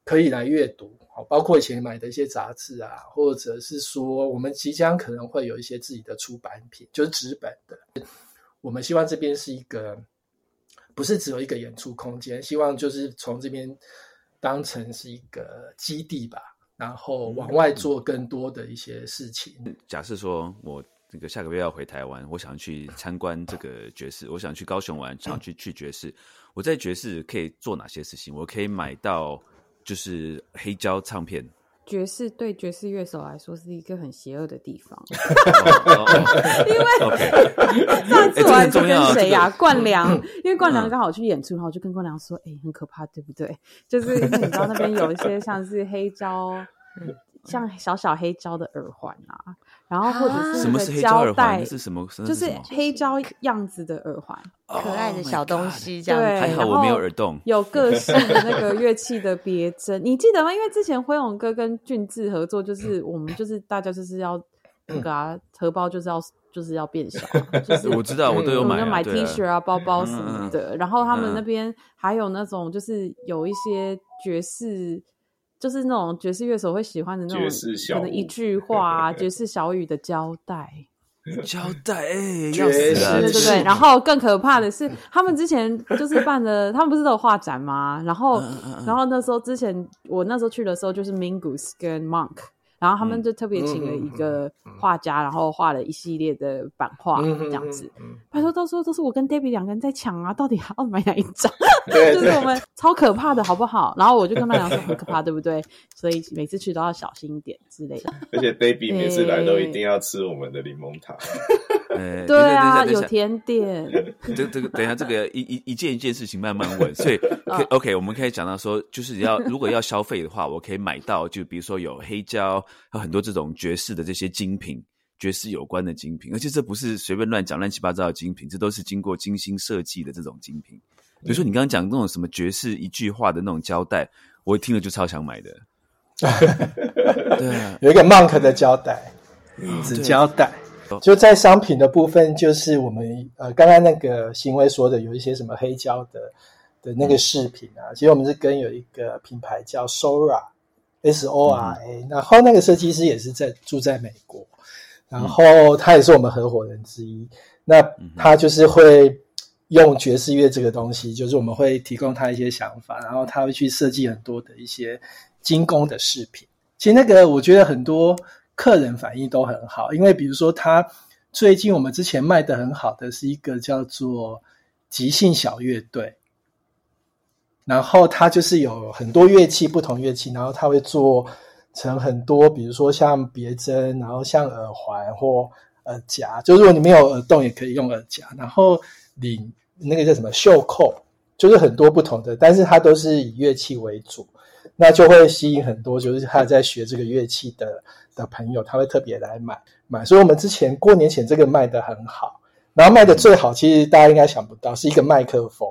可以来阅读，好，包括以前买的一些杂志啊，或者是说我们即将可能会有一些自己的出版品，就是纸本的。我们希望这边是一个，不是只有一个演出空间，希望就是从这边当成是一个基地吧，然后往外做更多的一些事情。假设说我这个下个月要回台湾，我想去参观这个爵士，我想去高雄玩，想去去爵士，我在爵士可以做哪些事情？我可以买到。就是黑胶唱片，爵士对爵士乐手来说是一个很邪恶的地方，因为上次我还是跟谁呀？冠良，因为冠良刚好去演出，然后我就跟冠良说：“哎，很可怕，对不对？就是你知道那边有一些像是黑胶。”像小小黑胶的耳环啊，然后或者是什么是黑胶耳环？是什么？就是黑胶样子的耳环，可爱的小东西。这样还好我没有耳洞。有 各式的那个乐器的别针，你记得吗？因为之前辉勇哥跟俊智合作，就是我们就是大家就是要那个啊，荷包就是要就是要变小。就是 我知道，我都有买，买 T 恤啊、包包什么的。然后他们那边还有那种，就是有一些爵士。就是那种爵士乐手会喜欢的那种，可能一句话 爵士小语的交代，交代哎，爵士对对对。然后更可怕的是，他们之前就是办的，他们不是都有画展吗？然后，然后那时候之前我那时候去的时候，就是 Mingus 跟 Monk。然后他们就特别请了一个画家，然后画了一系列的版画这样子。他说，到时候都是我跟 David 两个人在抢啊，到底要买哪一张？就是我们超可怕的，好不好？然后我就跟他讲说很可怕，对不对？所以每次去都要小心一点之类的。而且 David 每次来都一定要吃我们的柠檬塔。对啊，有甜点。这这个等一下，这个一一一件一件事情慢慢问。所以 OK，我们可以讲到说，就是要如果要消费的话，我可以买到，就比如说有黑胶。有很多这种爵士的这些精品，爵士有关的精品，而且这不是随便乱讲、乱七八糟的精品，这都是经过精心设计的这种精品。比如说你刚刚讲那种什么爵士一句话的那种胶带，我一听了就超想买的。对，有一个 Monk 的胶带，纸胶带，就在商品的部分，就是我们呃刚刚那个行为说的，有一些什么黑胶的的那个饰品啊，其实我们是跟有一个品牌叫 Sora。S O R A，然后那个设计师也是在住在美国，然后他也是我们合伙人之一。那他就是会用爵士乐这个东西，就是我们会提供他一些想法，然后他会去设计很多的一些精工的饰品。其实那个我觉得很多客人反应都很好，因为比如说他最近我们之前卖的很好的是一个叫做即兴小乐队。然后它就是有很多乐器，不同乐器，然后它会做成很多，比如说像别针，然后像耳环或耳夹，就如果你没有耳洞，也可以用耳夹。然后领那个叫什么袖扣，就是很多不同的，但是它都是以乐器为主，那就会吸引很多就是他在学这个乐器的的朋友，他会特别来买买。所以我们之前过年前这个卖的很好，然后卖的最好，其实大家应该想不到，是一个麦克风。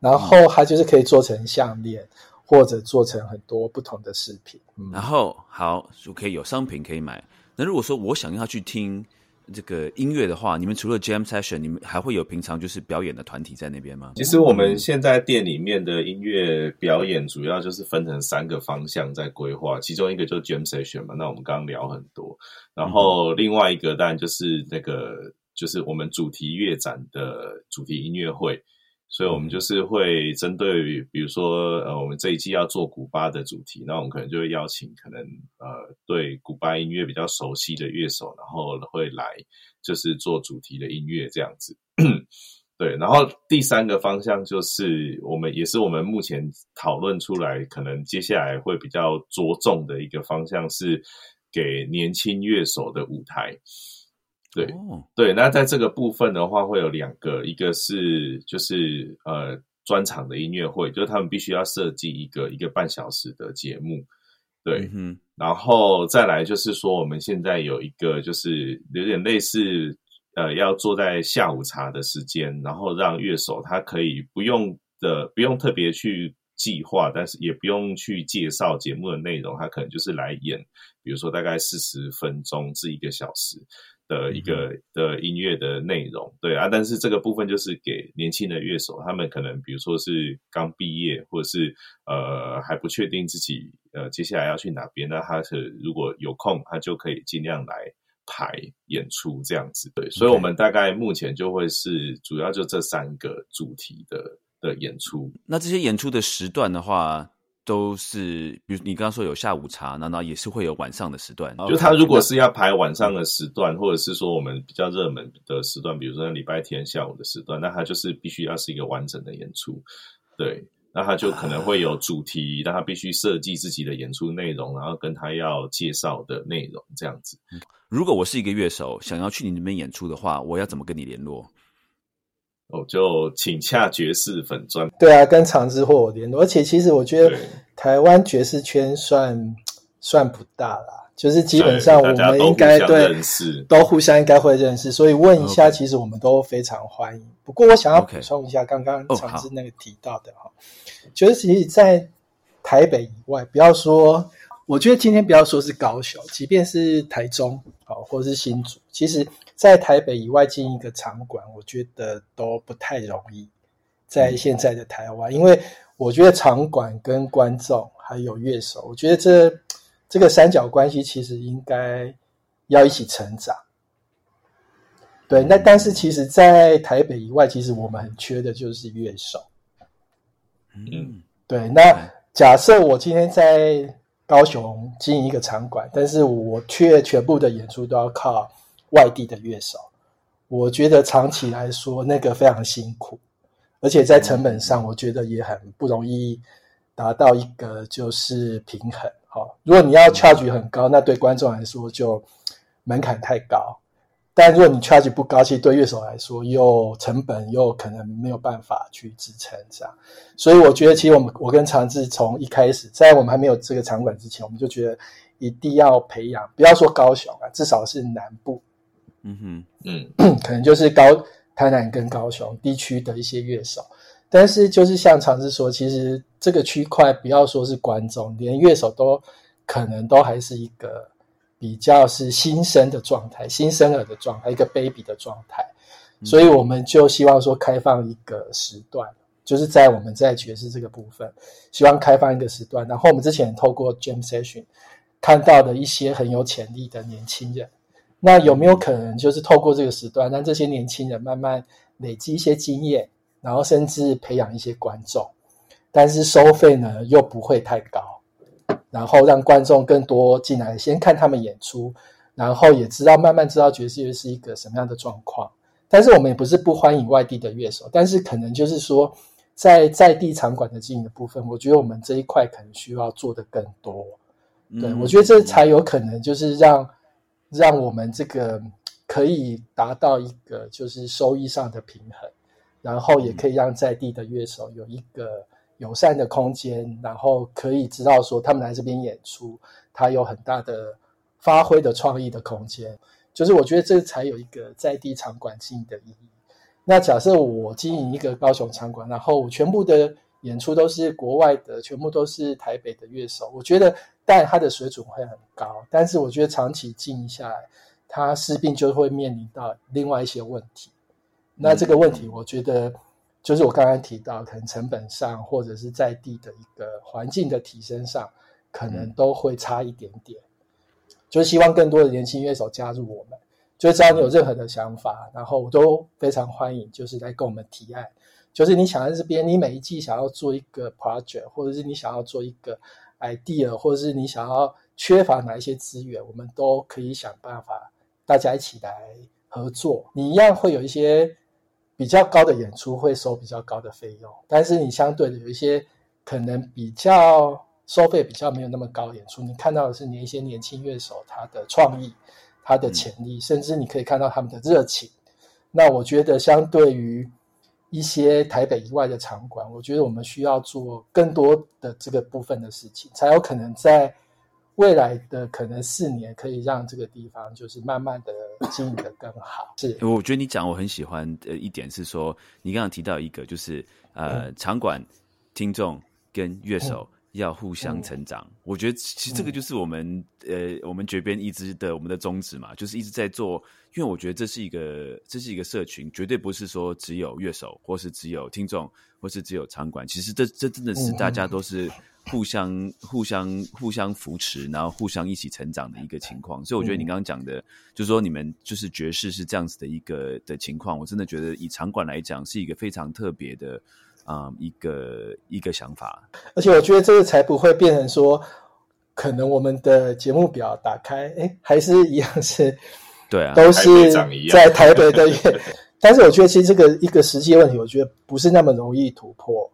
然后它就是可以做成项链，或者做成很多不同的饰品。然后好就可以有商品可以买。那如果说我想要去听这个音乐的话，你们除了 Jam Session，你们还会有平常就是表演的团体在那边吗？其实我们现在店里面的音乐表演主要就是分成三个方向在规划，其中一个就是 Jam Session 嘛。那我们刚刚聊很多，然后另外一个当然就是那个就是我们主题乐展的主题音乐会。所以我们就是会针对，比如说，呃，我们这一季要做古巴的主题，那我们可能就会邀请可能呃对古巴音乐比较熟悉的乐手，然后会来就是做主题的音乐这样子。对，然后第三个方向就是我们也是我们目前讨论出来，可能接下来会比较着重的一个方向是给年轻乐手的舞台。对对，那在这个部分的话，会有两个，一个是就是呃专场的音乐会，就是他们必须要设计一个一个半小时的节目，对，嗯，然后再来就是说，我们现在有一个就是有点类似呃要坐在下午茶的时间，然后让乐手他可以不用的不用特别去计划，但是也不用去介绍节目的内容，他可能就是来演，比如说大概四十分钟至一个小时。的一个的音乐的内容，对啊，但是这个部分就是给年轻的乐手，他们可能比如说是刚毕业，或者是呃还不确定自己呃接下来要去哪边，那他是如果有空，他就可以尽量来排演出这样子。对，所以我们大概目前就会是主要就这三个主题的的演出。那这些演出的时段的话。都是，比如你刚刚说有下午茶，那那也是会有晚上的时段？就他如果是要排晚上的时段，或者是说我们比较热门的时段，比如说礼拜天下午的时段，那他就是必须要是一个完整的演出。对，那他就可能会有主题，那他必须设计自己的演出内容，然后跟他要介绍的内容这样子。如果我是一个乐手，想要去你那边演出的话，我要怎么跟你联络？哦，就请洽爵士粉砖。对啊，跟长治或我联络。而且其实我觉得台湾爵士圈算算不大啦，就是基本上我们应该对都互相应该会认识，所以问一下，其实我们都非常欢迎。不过我想要补充一下，刚刚长治那个提到的哈，就是其实，在台北以外，不要说。我觉得今天不要说是高雄，即便是台中，好，或者是新竹，其实，在台北以外进一个场馆，我觉得都不太容易。在现在的台湾，因为我觉得场馆跟观众还有乐手，我觉得这这个三角关系其实应该要一起成长。对，那但是其实，在台北以外，其实我们很缺的就是乐手。嗯，对。那假设我今天在。高雄经营一个场馆，但是我却全部的演出都要靠外地的乐手。我觉得长期来说，那个非常辛苦，而且在成本上，我觉得也很不容易达到一个就是平衡。好，如果你要 charge 很高，那对观众来说就门槛太高。但如果你 charge 不高，其实对乐手来说又成本又可能没有办法去支撑这样，所以我觉得其实我们我跟长治从一开始在我们还没有这个场馆之前，我们就觉得一定要培养，不要说高雄啊，至少是南部，嗯哼，嗯，可能就是高台南跟高雄地区的一些乐手，但是就是像长治说，其实这个区块不要说是观众，连乐手都可能都还是一个。比较是新生的状态，新生儿的状态，一个 baby 的状态，所以我们就希望说开放一个时段，就是在我们在爵士这个部分，希望开放一个时段。然后我们之前透过 jam session 看到的一些很有潜力的年轻人，那有没有可能就是透过这个时段，让这些年轻人慢慢累积一些经验，然后甚至培养一些观众，但是收费呢又不会太高。然后让观众更多进来，先看他们演出，然后也知道慢慢知道爵士乐是一个什么样的状况。但是我们也不是不欢迎外地的乐手，但是可能就是说，在在地场馆的经营的部分，我觉得我们这一块可能需要做的更多。对我觉得这才有可能就是让让我们这个可以达到一个就是收益上的平衡，然后也可以让在地的乐手有一个。友善的空间，然后可以知道说他们来这边演出，他有很大的发挥的创意的空间。就是我觉得这才有一个在地场馆经营的意义。那假设我经营一个高雄场馆，然后全部的演出都是国外的，全部都是台北的乐手，我觉得但它的水准会很高，但是我觉得长期经营下来，它势必就会面临到另外一些问题。那这个问题，我觉得。就是我刚刚提到，可能成本上或者是在地的一个环境的提升上，可能都会差一点点。就是希望更多的年轻乐手加入我们，就只要你有任何的想法，然后我都非常欢迎，就是来跟我们提案。就是你想在这边，你每一季想要做一个 project，或者是你想要做一个 idea，或者是你想要缺乏哪一些资源，我们都可以想办法，大家一起来合作。你一样会有一些比较高的演出，会收比较高的费用，但是你相对的有一些可能比较收费比较没有那么高演出，你看到的是你一些年轻乐手他的创意、他的潜力，甚至你可以看到他们的热情。那我觉得相对于一些台北以外的场馆，我觉得我们需要做更多的这个部分的事情，才有可能在未来的可能四年，可以让这个地方就是慢慢的经营的更好。是，我觉得你讲我很喜欢的一点是说，你刚刚提到一个就是呃，场馆、听众跟乐手。要互相成长，我觉得其实这个就是我们呃，我们绝边一直的我们的宗旨嘛，就是一直在做。因为我觉得这是一个这是一个社群，绝对不是说只有乐手，或是只有听众，或是只有场馆。其实这这真的是大家都是互相互相互相扶持，然后互相一起成长的一个情况。所以我觉得你刚刚讲的，就是说你们就是爵士是这样子的一个的情况，我真的觉得以场馆来讲是一个非常特别的。啊，一个一个想法，而且我觉得这个才不会变成说，可能我们的节目表打开，哎，还是一样是，对啊，都是在台北的。但是我觉得其实这个一个实际问题，我觉得不是那么容易突破。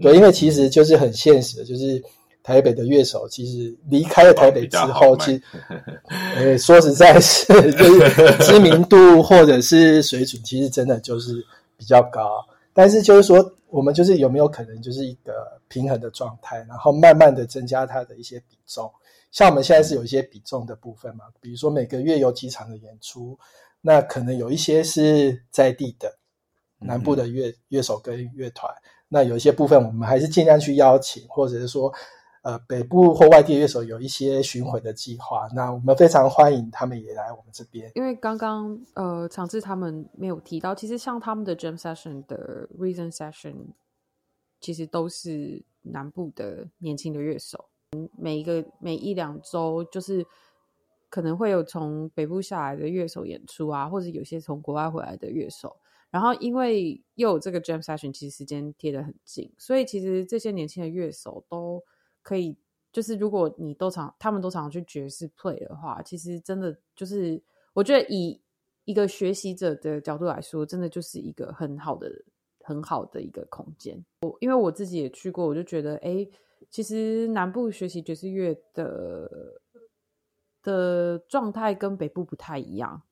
对，因为其实就是很现实的，就是台北的乐手其实离开了台北之后，其实，呃，说实在是，就 是知名度或者是水准，其实真的就是比较高。但是就是说。我们就是有没有可能就是一个平衡的状态，然后慢慢的增加它的一些比重。像我们现在是有一些比重的部分嘛，比如说每个月有几场的演出，那可能有一些是在地的南部的乐乐手跟乐团，那有一些部分我们还是尽量去邀请，或者是说。呃，北部或外地乐手有一些巡回的计划，那我们非常欢迎他们也来我们这边。因为刚刚呃，长治他们没有提到，其实像他们的 Jam Session 的 Reason Session，其实都是南部的年轻的乐手。每一个每一两周，就是可能会有从北部下来的乐手演出啊，或者有些从国外回来的乐手。然后因为又有这个 Jam Session，其实时间贴得很近，所以其实这些年轻的乐手都。可以，就是如果你都常，他们都常去爵士 play 的话，其实真的就是，我觉得以一个学习者的角度来说，真的就是一个很好的、很好的一个空间。我因为我自己也去过，我就觉得，哎，其实南部学习爵士乐的的状态跟北部不太一样，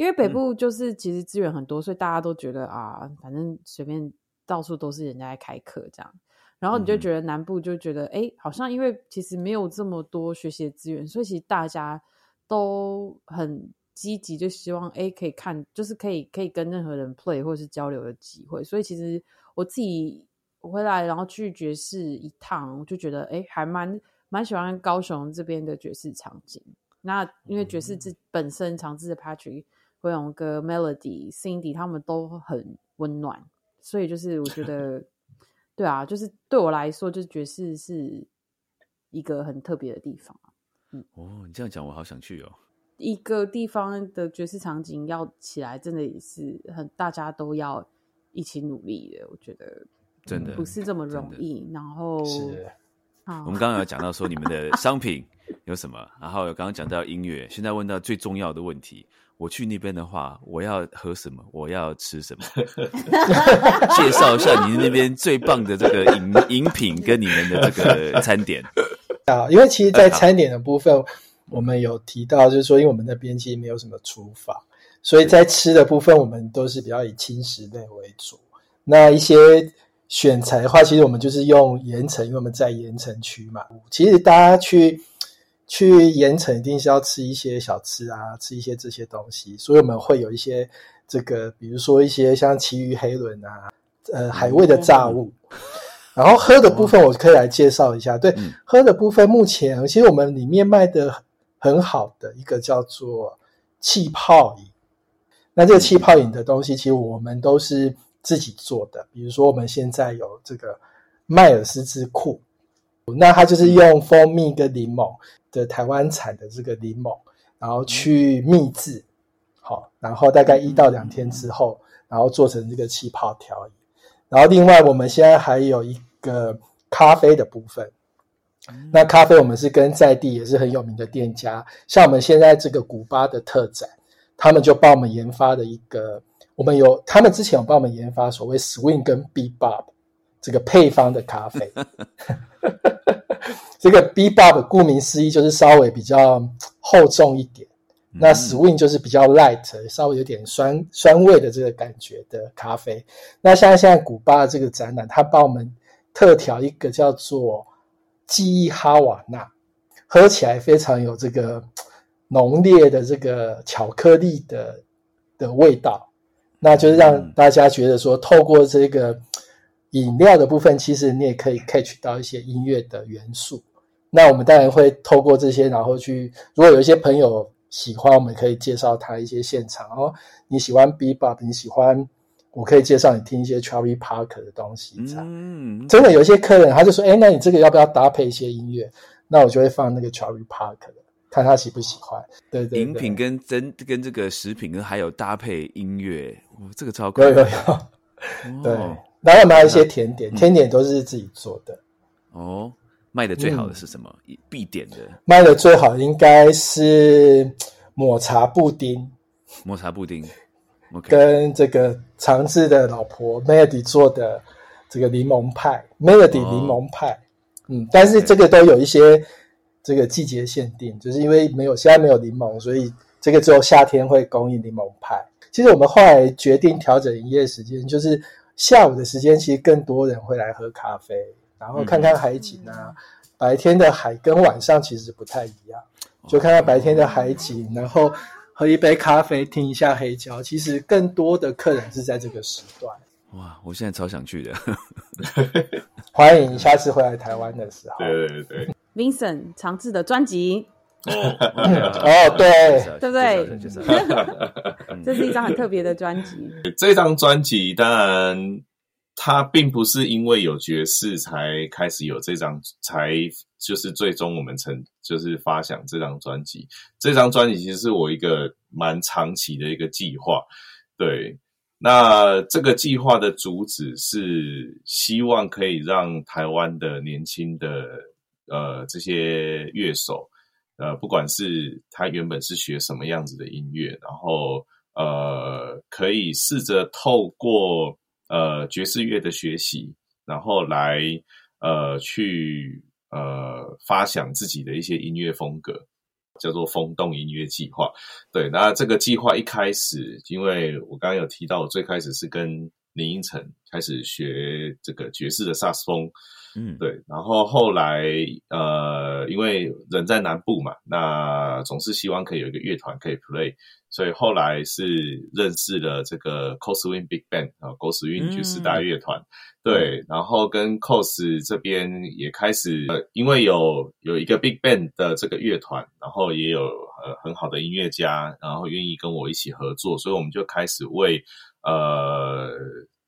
因为北部就是其实资源很多，所以大家都觉得啊，反正随便到处都是人家在开课这样。然后你就觉得南部就觉得，哎，好像因为其实没有这么多学习的资源，所以其实大家都很积极，就希望哎可以看，就是可以可以跟任何人 play 或者是交流的机会。所以其实我自己回来然后去爵士一趟，我就觉得哎还蛮蛮喜欢高雄这边的爵士场景。那因为爵士自本身长治的 Patrick、辉勇哥、Melody、Cindy 他们都很温暖，所以就是我觉得。对啊，就是对我来说，就是爵士是一个很特别的地方嗯，哦，你这样讲，我好想去哦。一个地方的爵士场景要起来，真的也是很大家都要一起努力的。我觉得真的不是这么容易。然后，我们刚刚有讲到说你们的商品有什么，然后有刚刚讲到音乐，现在问到最重要的问题。我去那边的话，我要喝什么？我要吃什么？介绍一下你那边最棒的这个饮饮品跟你们的这个餐点啊！因为其实，在餐点的部分，我们有提到，就是说，因为我们那边其实没有什么厨房，所以在吃的部分，我们都是比较以轻食类为主。那一些选材的话，其实我们就是用盐城，因为我们在盐城区嘛。其实大家去。去盐城一定是要吃一些小吃啊，吃一些这些东西，所以我们会有一些这个，比如说一些像奇鱼黑轮啊，呃，海味的炸物。然后喝的部分，我可以来介绍一下。对，喝的部分，目前其实我们里面卖的很好的一个叫做气泡饮。那这个气泡饮的东西，其实我们都是自己做的。比如说，我们现在有这个迈尔斯之库，那它就是用蜂蜜跟柠檬。的台湾产的这个柠檬，然后去秘制，好，然后大概一到两天之后，然后做成这个气泡调饮。然后另外我们现在还有一个咖啡的部分。那咖啡我们是跟在地也是很有名的店家，像我们现在这个古巴的特展，他们就帮我们研发的一个，我们有他们之前有帮我们研发所谓 Swing 跟 Bebop 这个配方的咖啡。这个 Bebop 顾名思义就是稍微比较厚重一点，那 Swing 就是比较 light，稍微有点酸酸味的这个感觉的咖啡。那像现在古巴的这个展览，它帮我们特调一个叫做记忆哈瓦那，喝起来非常有这个浓烈的这个巧克力的的味道，那就是让大家觉得说，透过这个饮料的部分，其实你也可以 catch 到一些音乐的元素。那我们当然会透过这些，然后去，如果有一些朋友喜欢，我们可以介绍他一些现场。哦，你喜欢 Bebop，你喜欢，我可以介绍你听一些 Charlie Parker 的东西。嗯，真的有一些客人他就说，哎，那你这个要不要搭配一些音乐？那我就会放那个 Charlie Parker 看他喜不喜欢。对对，饮品跟真跟这个食品跟还有搭配音乐，哇，这个超酷。有有有。对，然后还有一些甜点，甜点都是自己做的。哦。卖的最好的是什么？必点的卖的最好应该是抹茶布丁。抹茶布丁，跟这个长治的老婆 Melody 做的这个柠檬派，Melody 柠檬派。嗯，但是这个都有一些这个季节限定，就是因为没有现在没有柠檬，所以这个只有夏天会供应柠檬派。其实我们后来决定调整营业时间，就是下午的时间，其实更多人会来喝咖啡。然后看看海景啊，白天的海跟晚上其实不太一样，就看看白天的海景，然后喝一杯咖啡，听一下黑胶。其实更多的客人是在这个时段。哇，我现在超想去的，欢迎下次回来台湾的时候。对对对，Vincent 长治的专辑。哦，对，对不对？这是一张很特别的专辑。这张专辑当然。它并不是因为有爵士才开始有这张，才就是最终我们成就是发想这张专辑。这张专辑其实是我一个蛮长期的一个计划。对，那这个计划的主旨是希望可以让台湾的年轻的呃这些乐手，呃，不管是他原本是学什么样子的音乐，然后呃，可以试着透过。呃，爵士乐的学习，然后来呃去呃发想自己的一些音乐风格，叫做风动音乐计划。对，那这个计划一开始，因为我刚刚有提到，我最开始是跟林英成开始学这个爵士的萨斯风，嗯，对，然后后来呃，因为人在南部嘛，那总是希望可以有一个乐团可以 play。所以后来是认识了这个 Coswin Big Band 啊，，Coswin 爵士大乐团，对，然后跟 Cos 这边也开始，呃，因为有有一个 Big Band 的这个乐团，然后也有呃很好的音乐家，然后愿意跟我一起合作，所以我们就开始为呃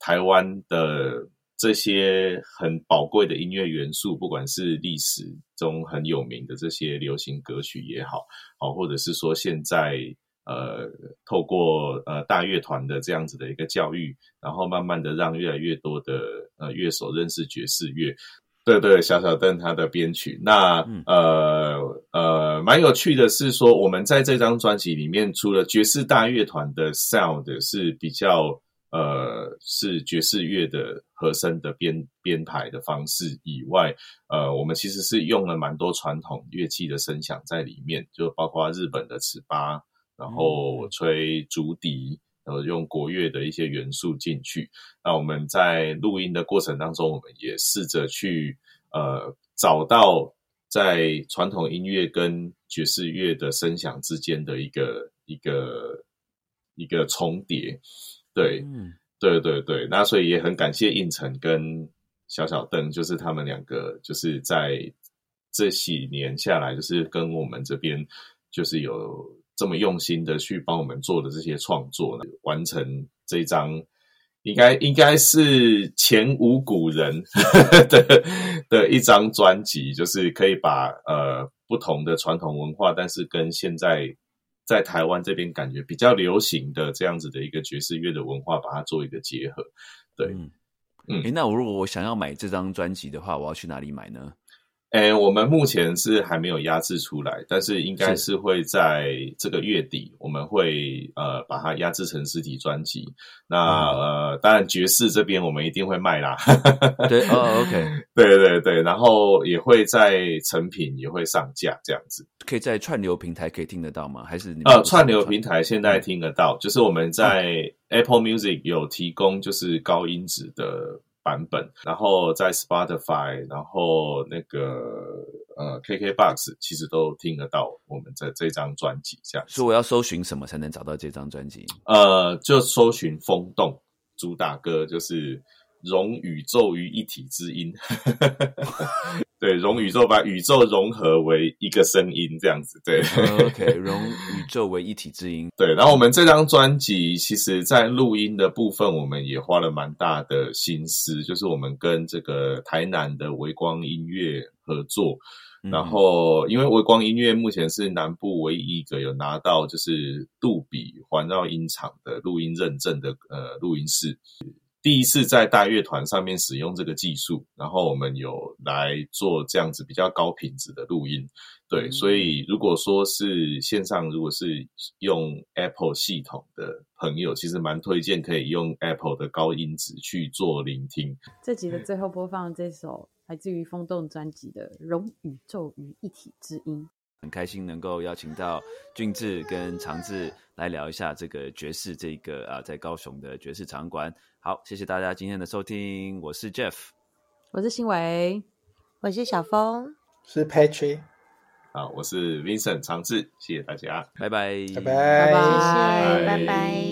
台湾的这些很宝贵的音乐元素，不管是历史中很有名的这些流行歌曲也好，好，或者是说现在。呃，透过呃大乐团的这样子的一个教育，然后慢慢的让越来越多的呃乐手认识爵士乐。对对，小小邓他的编曲。那呃呃，蛮有趣的是说，我们在这张专辑里面，除了爵士大乐团的 sound 是比较呃是爵士乐的和声的编编排的方式以外，呃，我们其实是用了蛮多传统乐器的声响在里面，就包括日本的尺八。然后吹竹笛，然后用国乐的一些元素进去。那我们在录音的过程当中，我们也试着去呃找到在传统音乐跟爵士乐的声响之间的一个一个一个重叠。对，嗯对对对。那所以也很感谢应成跟小小邓，就是他们两个，就是在这几年下来，就是跟我们这边就是有。这么用心的去帮我们做的这些创作，完成这张应该应该是前无古人 的的一张专辑，就是可以把呃不同的传统文化，但是跟现在在台湾这边感觉比较流行的这样子的一个爵士乐的文化，把它做一个结合。对，嗯嗯诶那我如果我想要买这张专辑的话，我要去哪里买呢？诶，我们目前是还没有压制出来，但是应该是会在这个月底，我们会呃把它压制成实体专辑。那呃，当然爵士这边我们一定会卖啦。对，哦，OK，对对对，然后也会在成品也会上架这样子。可以在串流平台可以听得到吗？还是你呃，串流平台现在听得到，就是我们在 Apple Music 有提供就是高音质的版本，然后在 Spotify，然后那个呃 KKBox 其实都听得到我们的这张专辑这样子所以。我要搜寻什么才能找到这张专辑？呃，就搜寻风动主打歌就是融宇宙于一体之音，对，融宇宙把宇宙融合为一个声音这样子，对。哦 OK，融宇宙为一体之音。对，然后我们这张专辑，其实在录音的部分，我们也花了蛮大的心思，就是我们跟这个台南的微光音乐合作，嗯然后因为微光音乐目前是南部唯一一个有拿到就是杜比环绕音场的录音认证的呃录音室。第一次在大乐团上面使用这个技术，然后我们有来做这样子比较高品质的录音，对，嗯所以如果说是线上，如果是用 Apple 系统的朋友，其实蛮推荐可以用 Apple 的高音质去做聆听。这集的最后播放这首来自于风动专辑的《融宇宙于一体之音》。很开心能够邀请到俊志跟长志来聊一下这个爵士这个啊，在高雄的爵士场馆。好，谢谢大家今天的收听，我是 Jeff，我是新伟，我是小峰，是 Patrick，啊，我是 Vincent 长志，谢谢大家。拜拜，拜拜，拜谢拜，谢，拜拜。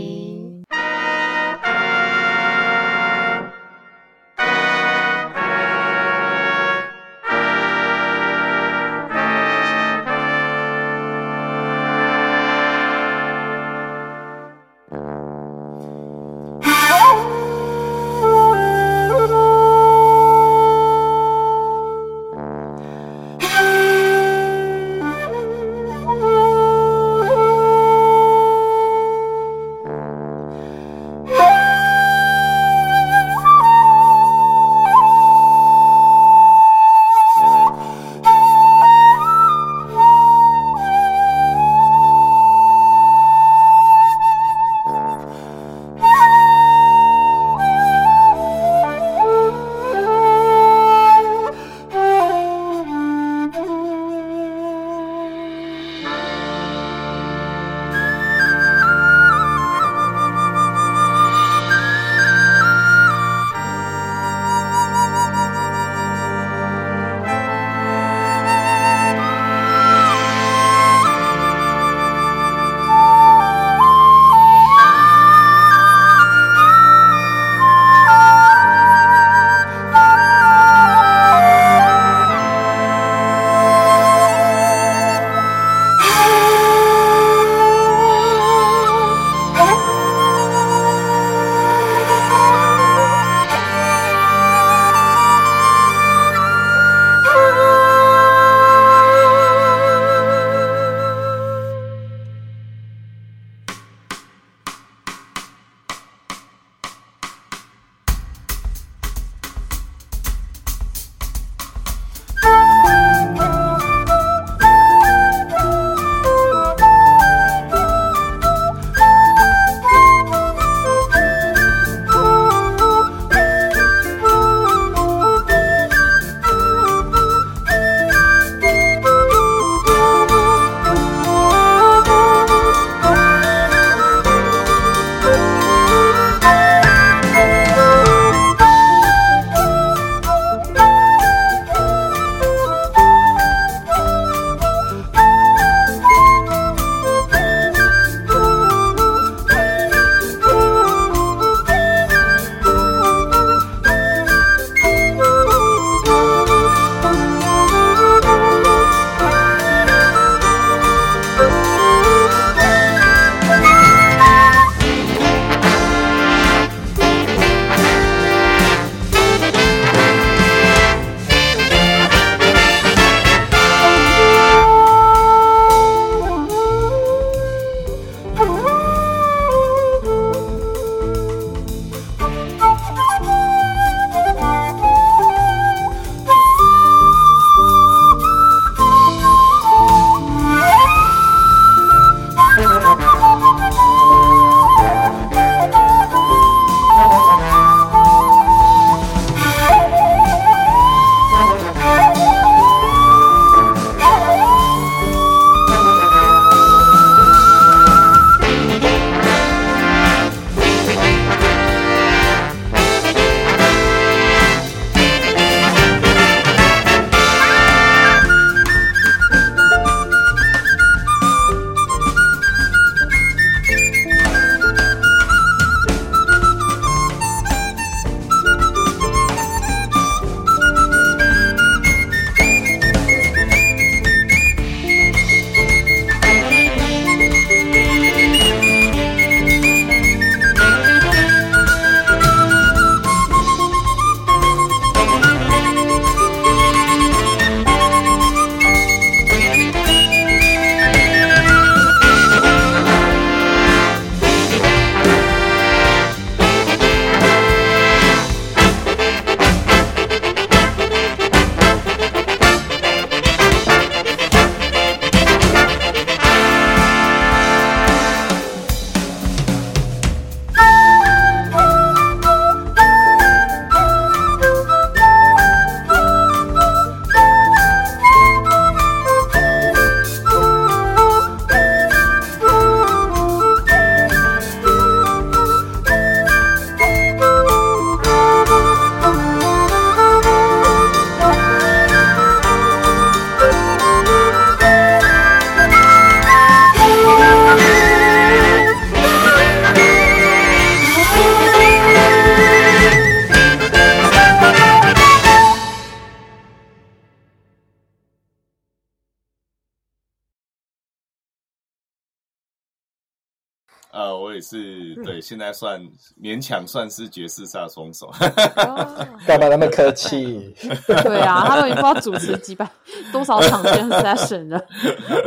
呃，我也是对，现在算勉强算是爵士萨松手。哦，干嘛那么客气？对啊，他都已经不知道主持几百多少场跟 session 了。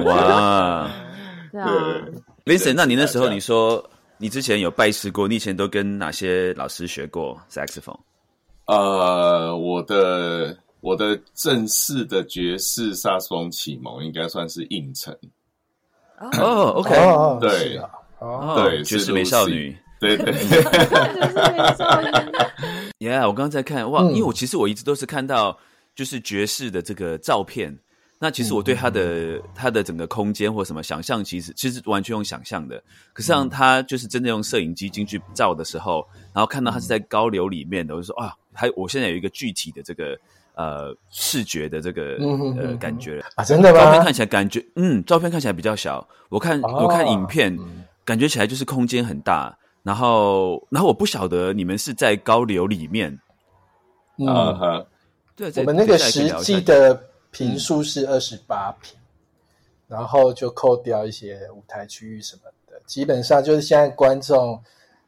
哇 对啊，，Vincent，那你那时候你说你之前有拜师过，你以前都跟哪些老师学过 saxophone？呃，我的我的正式的爵士萨克斯风启蒙应该算是应承，哦，OK，哦，对是啊，哦，爵士美少女。对对 就是美少女。Yeah，我刚刚在看哇，嗯因为我其实我一直都是看到就是爵士的这个照片，那其实我对他的、他的整个空间或什么想象，其实其实完全用想象的。可是让他就是真的用摄影机进去照的时候，然后看到他是在高流里面的，我就说啊，还我现在有一个具体的这个呃视觉的这个呃感觉了。啊，真的吗照片看？起来感觉，嗯，照片看起来比较小。我看、哦我看影片，感觉起来就是空间很大。然后，然后我不晓得你们是在高流里面，嗯，啊哈，对，我们那个实际的平数是二十八平，然后就扣掉一些舞台区域什么的，基本上就是现在观众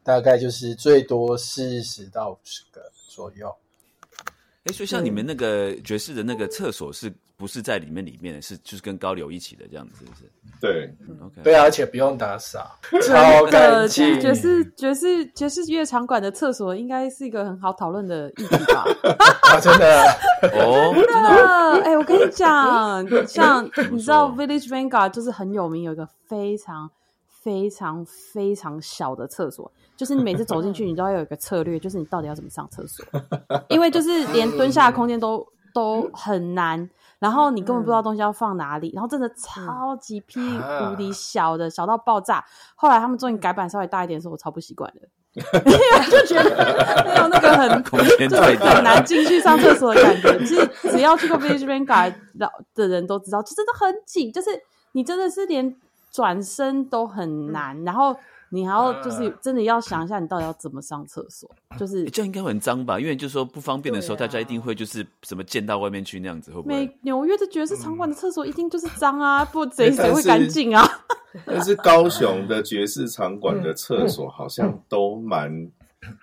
大概就是最多四十到五十个左右。哎，所以像你们那个爵士的那个厕所是不是在里面里面的？是就是跟高流一起的这样子，是不是对，？OK，对啊，而且不用打扫，超干呃，净。爵士爵士爵士乐场馆的厕所应该是一个很好讨论的议题吧？啊，真的哦，真的哎、我跟你讲，像你知道 Village Vanguard 就是很有名，有一个非常非常非常小的厕所，就是你每次走进去，你都要有一个策略，就是你到底要怎么上厕所，因为就是连蹲下的空间都都很难，然后你根本不知道东西要放哪里，然后真的超级屁无敌小的，小到爆炸。后来他们终于改版稍微大一点的时候，我超不习惯的。因为就觉得没有那个很 空间就是太大很难进去上厕所的感觉。其实只要去过 Village Vanguard 的人都知道，就真的很紧，就是你真的是连转身都很难，然后你还要就是真的要想一下，你到底要怎么上厕所，就是诶这样应该很脏吧？因为就是说不方便的时候，啊大家一定会就是什么溅到外面去那样子，会不美会？纽约的爵士场馆的厕所一定就是脏啊，不谁 谁会干净啊？但是高雄的爵士场馆的厕所好像都蛮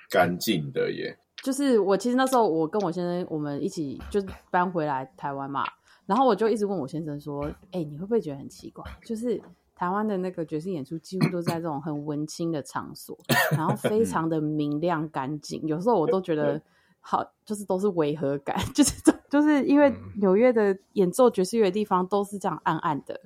干净的耶。就是我其实那时候我跟我先生我们一起就是搬回来台湾嘛，然后我就一直问我先生说：“哎、你会不会觉得很奇怪？就是台湾的那个爵士演出几乎都在这种很文青的场所，然后非常的明亮干净，有时候我都觉得好，就是都是违和感，就是就是因为纽约的演奏爵士乐的地方都是这样暗暗的，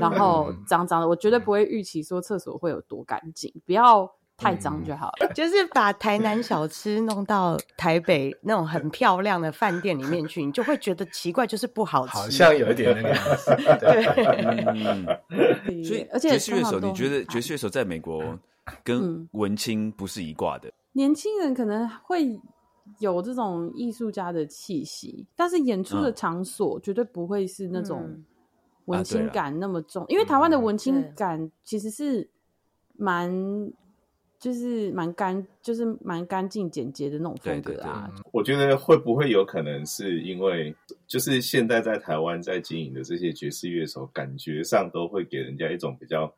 然后脏脏的，我绝对不会预期说厕所会有多干净，不要太脏就好了。就是把台南小吃弄到台北那种很漂亮的饭店里面去，你就会觉得奇怪，就是不好吃。好像有一点那个样子。对，嗯，所以而且爵士乐手，你觉得爵士乐手在美国跟嗯文青不是一挂的？年轻人可能会有这种艺术家的气息，但是演出的嗯场所绝对不会是那种嗯文青感那么重，因为台湾的文青感其实是蛮。就是蛮干，就是蛮干净简洁的那种风格啊。我觉得会不会有可能是因为，就是现在在台湾在经营的这些爵士乐手，感觉上都会给人家一种比较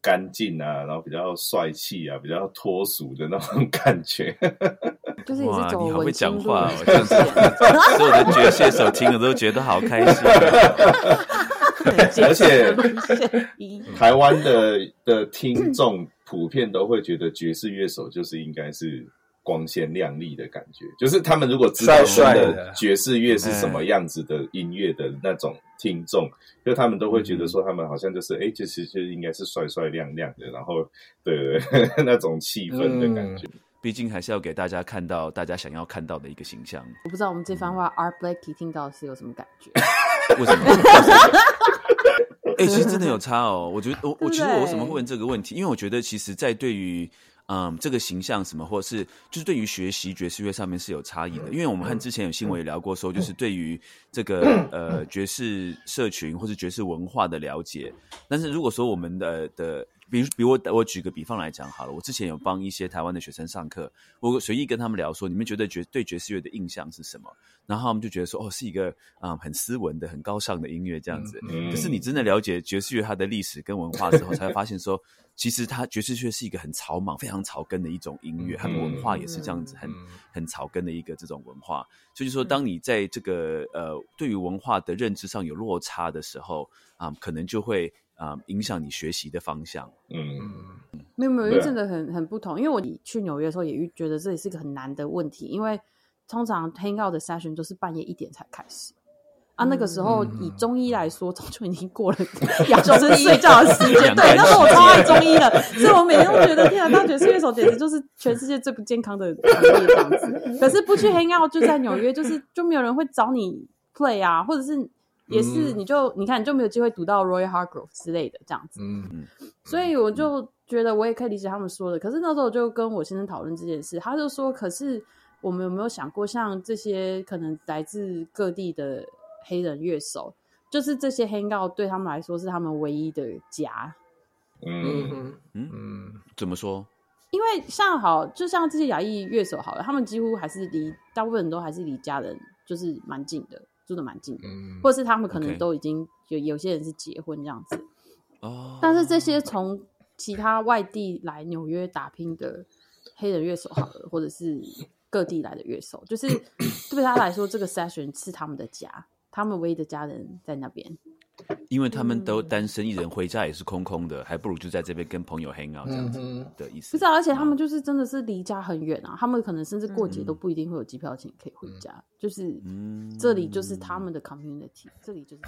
干净啊，然后比较帅气啊，比较脱俗的那种 感觉。就是也哇，是走你好会文青路讲话哦，线这样子，所有的爵士乐手听了都觉得好开心。而且台湾的的听众普遍都会觉得爵士乐手就是应该是光鲜亮丽的感觉，就是他们如果知道爵士乐是什么样子的音乐的那种听众，就他们都会觉得说他们好像就是哎，就是就应该是帅帅亮亮的，然后对对对 那种气氛的感觉。毕竟还是要给大家看到大家想要看到的一个形象。我不知道我们这番话 Art Blakey 听到是有什么感觉？为什么？哎、其实真的有差哦。我觉得我我其实我为什么会问这个问题？因为我觉得其实，在对于嗯这个形象什么，或者是就是对于学习爵士乐上面是有差异的。因为我们和之前有新闻也聊过，说就是对于这个 呃爵士社群或是爵士文化的了解。但是如果说我们的的比如，比如我我举个比方来讲好了，我之前有帮一些台湾的学生上课，我随意跟他们聊说，你们觉得爵对爵士乐的印象是什么？然后他们就觉得说，哦，是一个啊、嗯很斯文的、很高尚的音乐这样子。嗯可是你真的了解爵士乐它的历史跟文化之后，才会发现说，其实它爵士乐是一个很草莽、非常草根的一种音乐，它的文化也是这样子，很很草根的一个这种文化。所以说，当你在这个呃对于文化的认知上有落差的时候啊，可能就会啊影响你学习的方向。嗯，没有没有，因为真的很很不同。因为我去纽约的时候也觉得这也是一个很难的问题，因为通常 hang out 的 session 都是半夜一点才开始。啊，那个时候以中医来说，早就已经过了就是睡觉的时间。对，那时候我超爱中医的，所以我每天都觉得，天啊，当爵士乐手简直就是全世界最不健康的行业这样子。可是不去 hang out，就在纽约，就是就没有人会找你 play 啊，或者是也是你就你看你就没有机会读到 Royal Hargrove 之类的这样子。嗯嗯。所以我就觉得我也可以理解他们说的。可是那时候我就跟我先生讨论这件事，他就说：“可是我们有没有想过，像这些可能来自各地的？”黑人乐手，就是这些黑告对他们来说是他们唯一的家。嗯嗯嗯，怎么说？因为像好，就像这些亚裔乐手好了，他们几乎还是离大部分人都还是离家人就是蛮近的，住的蛮近的，或者是他们可能都已经有有些人是结婚这样子。哦，但是这些从其他外地来纽约打拼的黑人乐手好了，或者是各地来的乐手，就是 对他来说，这个 session 是他们的家。他们唯一的家人在那边，因为他们都单身一人，回家也是空空的，还不如就在这边跟朋友 hang out 这样子的意思。不是，而且他们就是真的是离家很远啊，他们可能甚至过节都不一定会有机票钱可以回家，就是这里就是他们的 community，这里就是。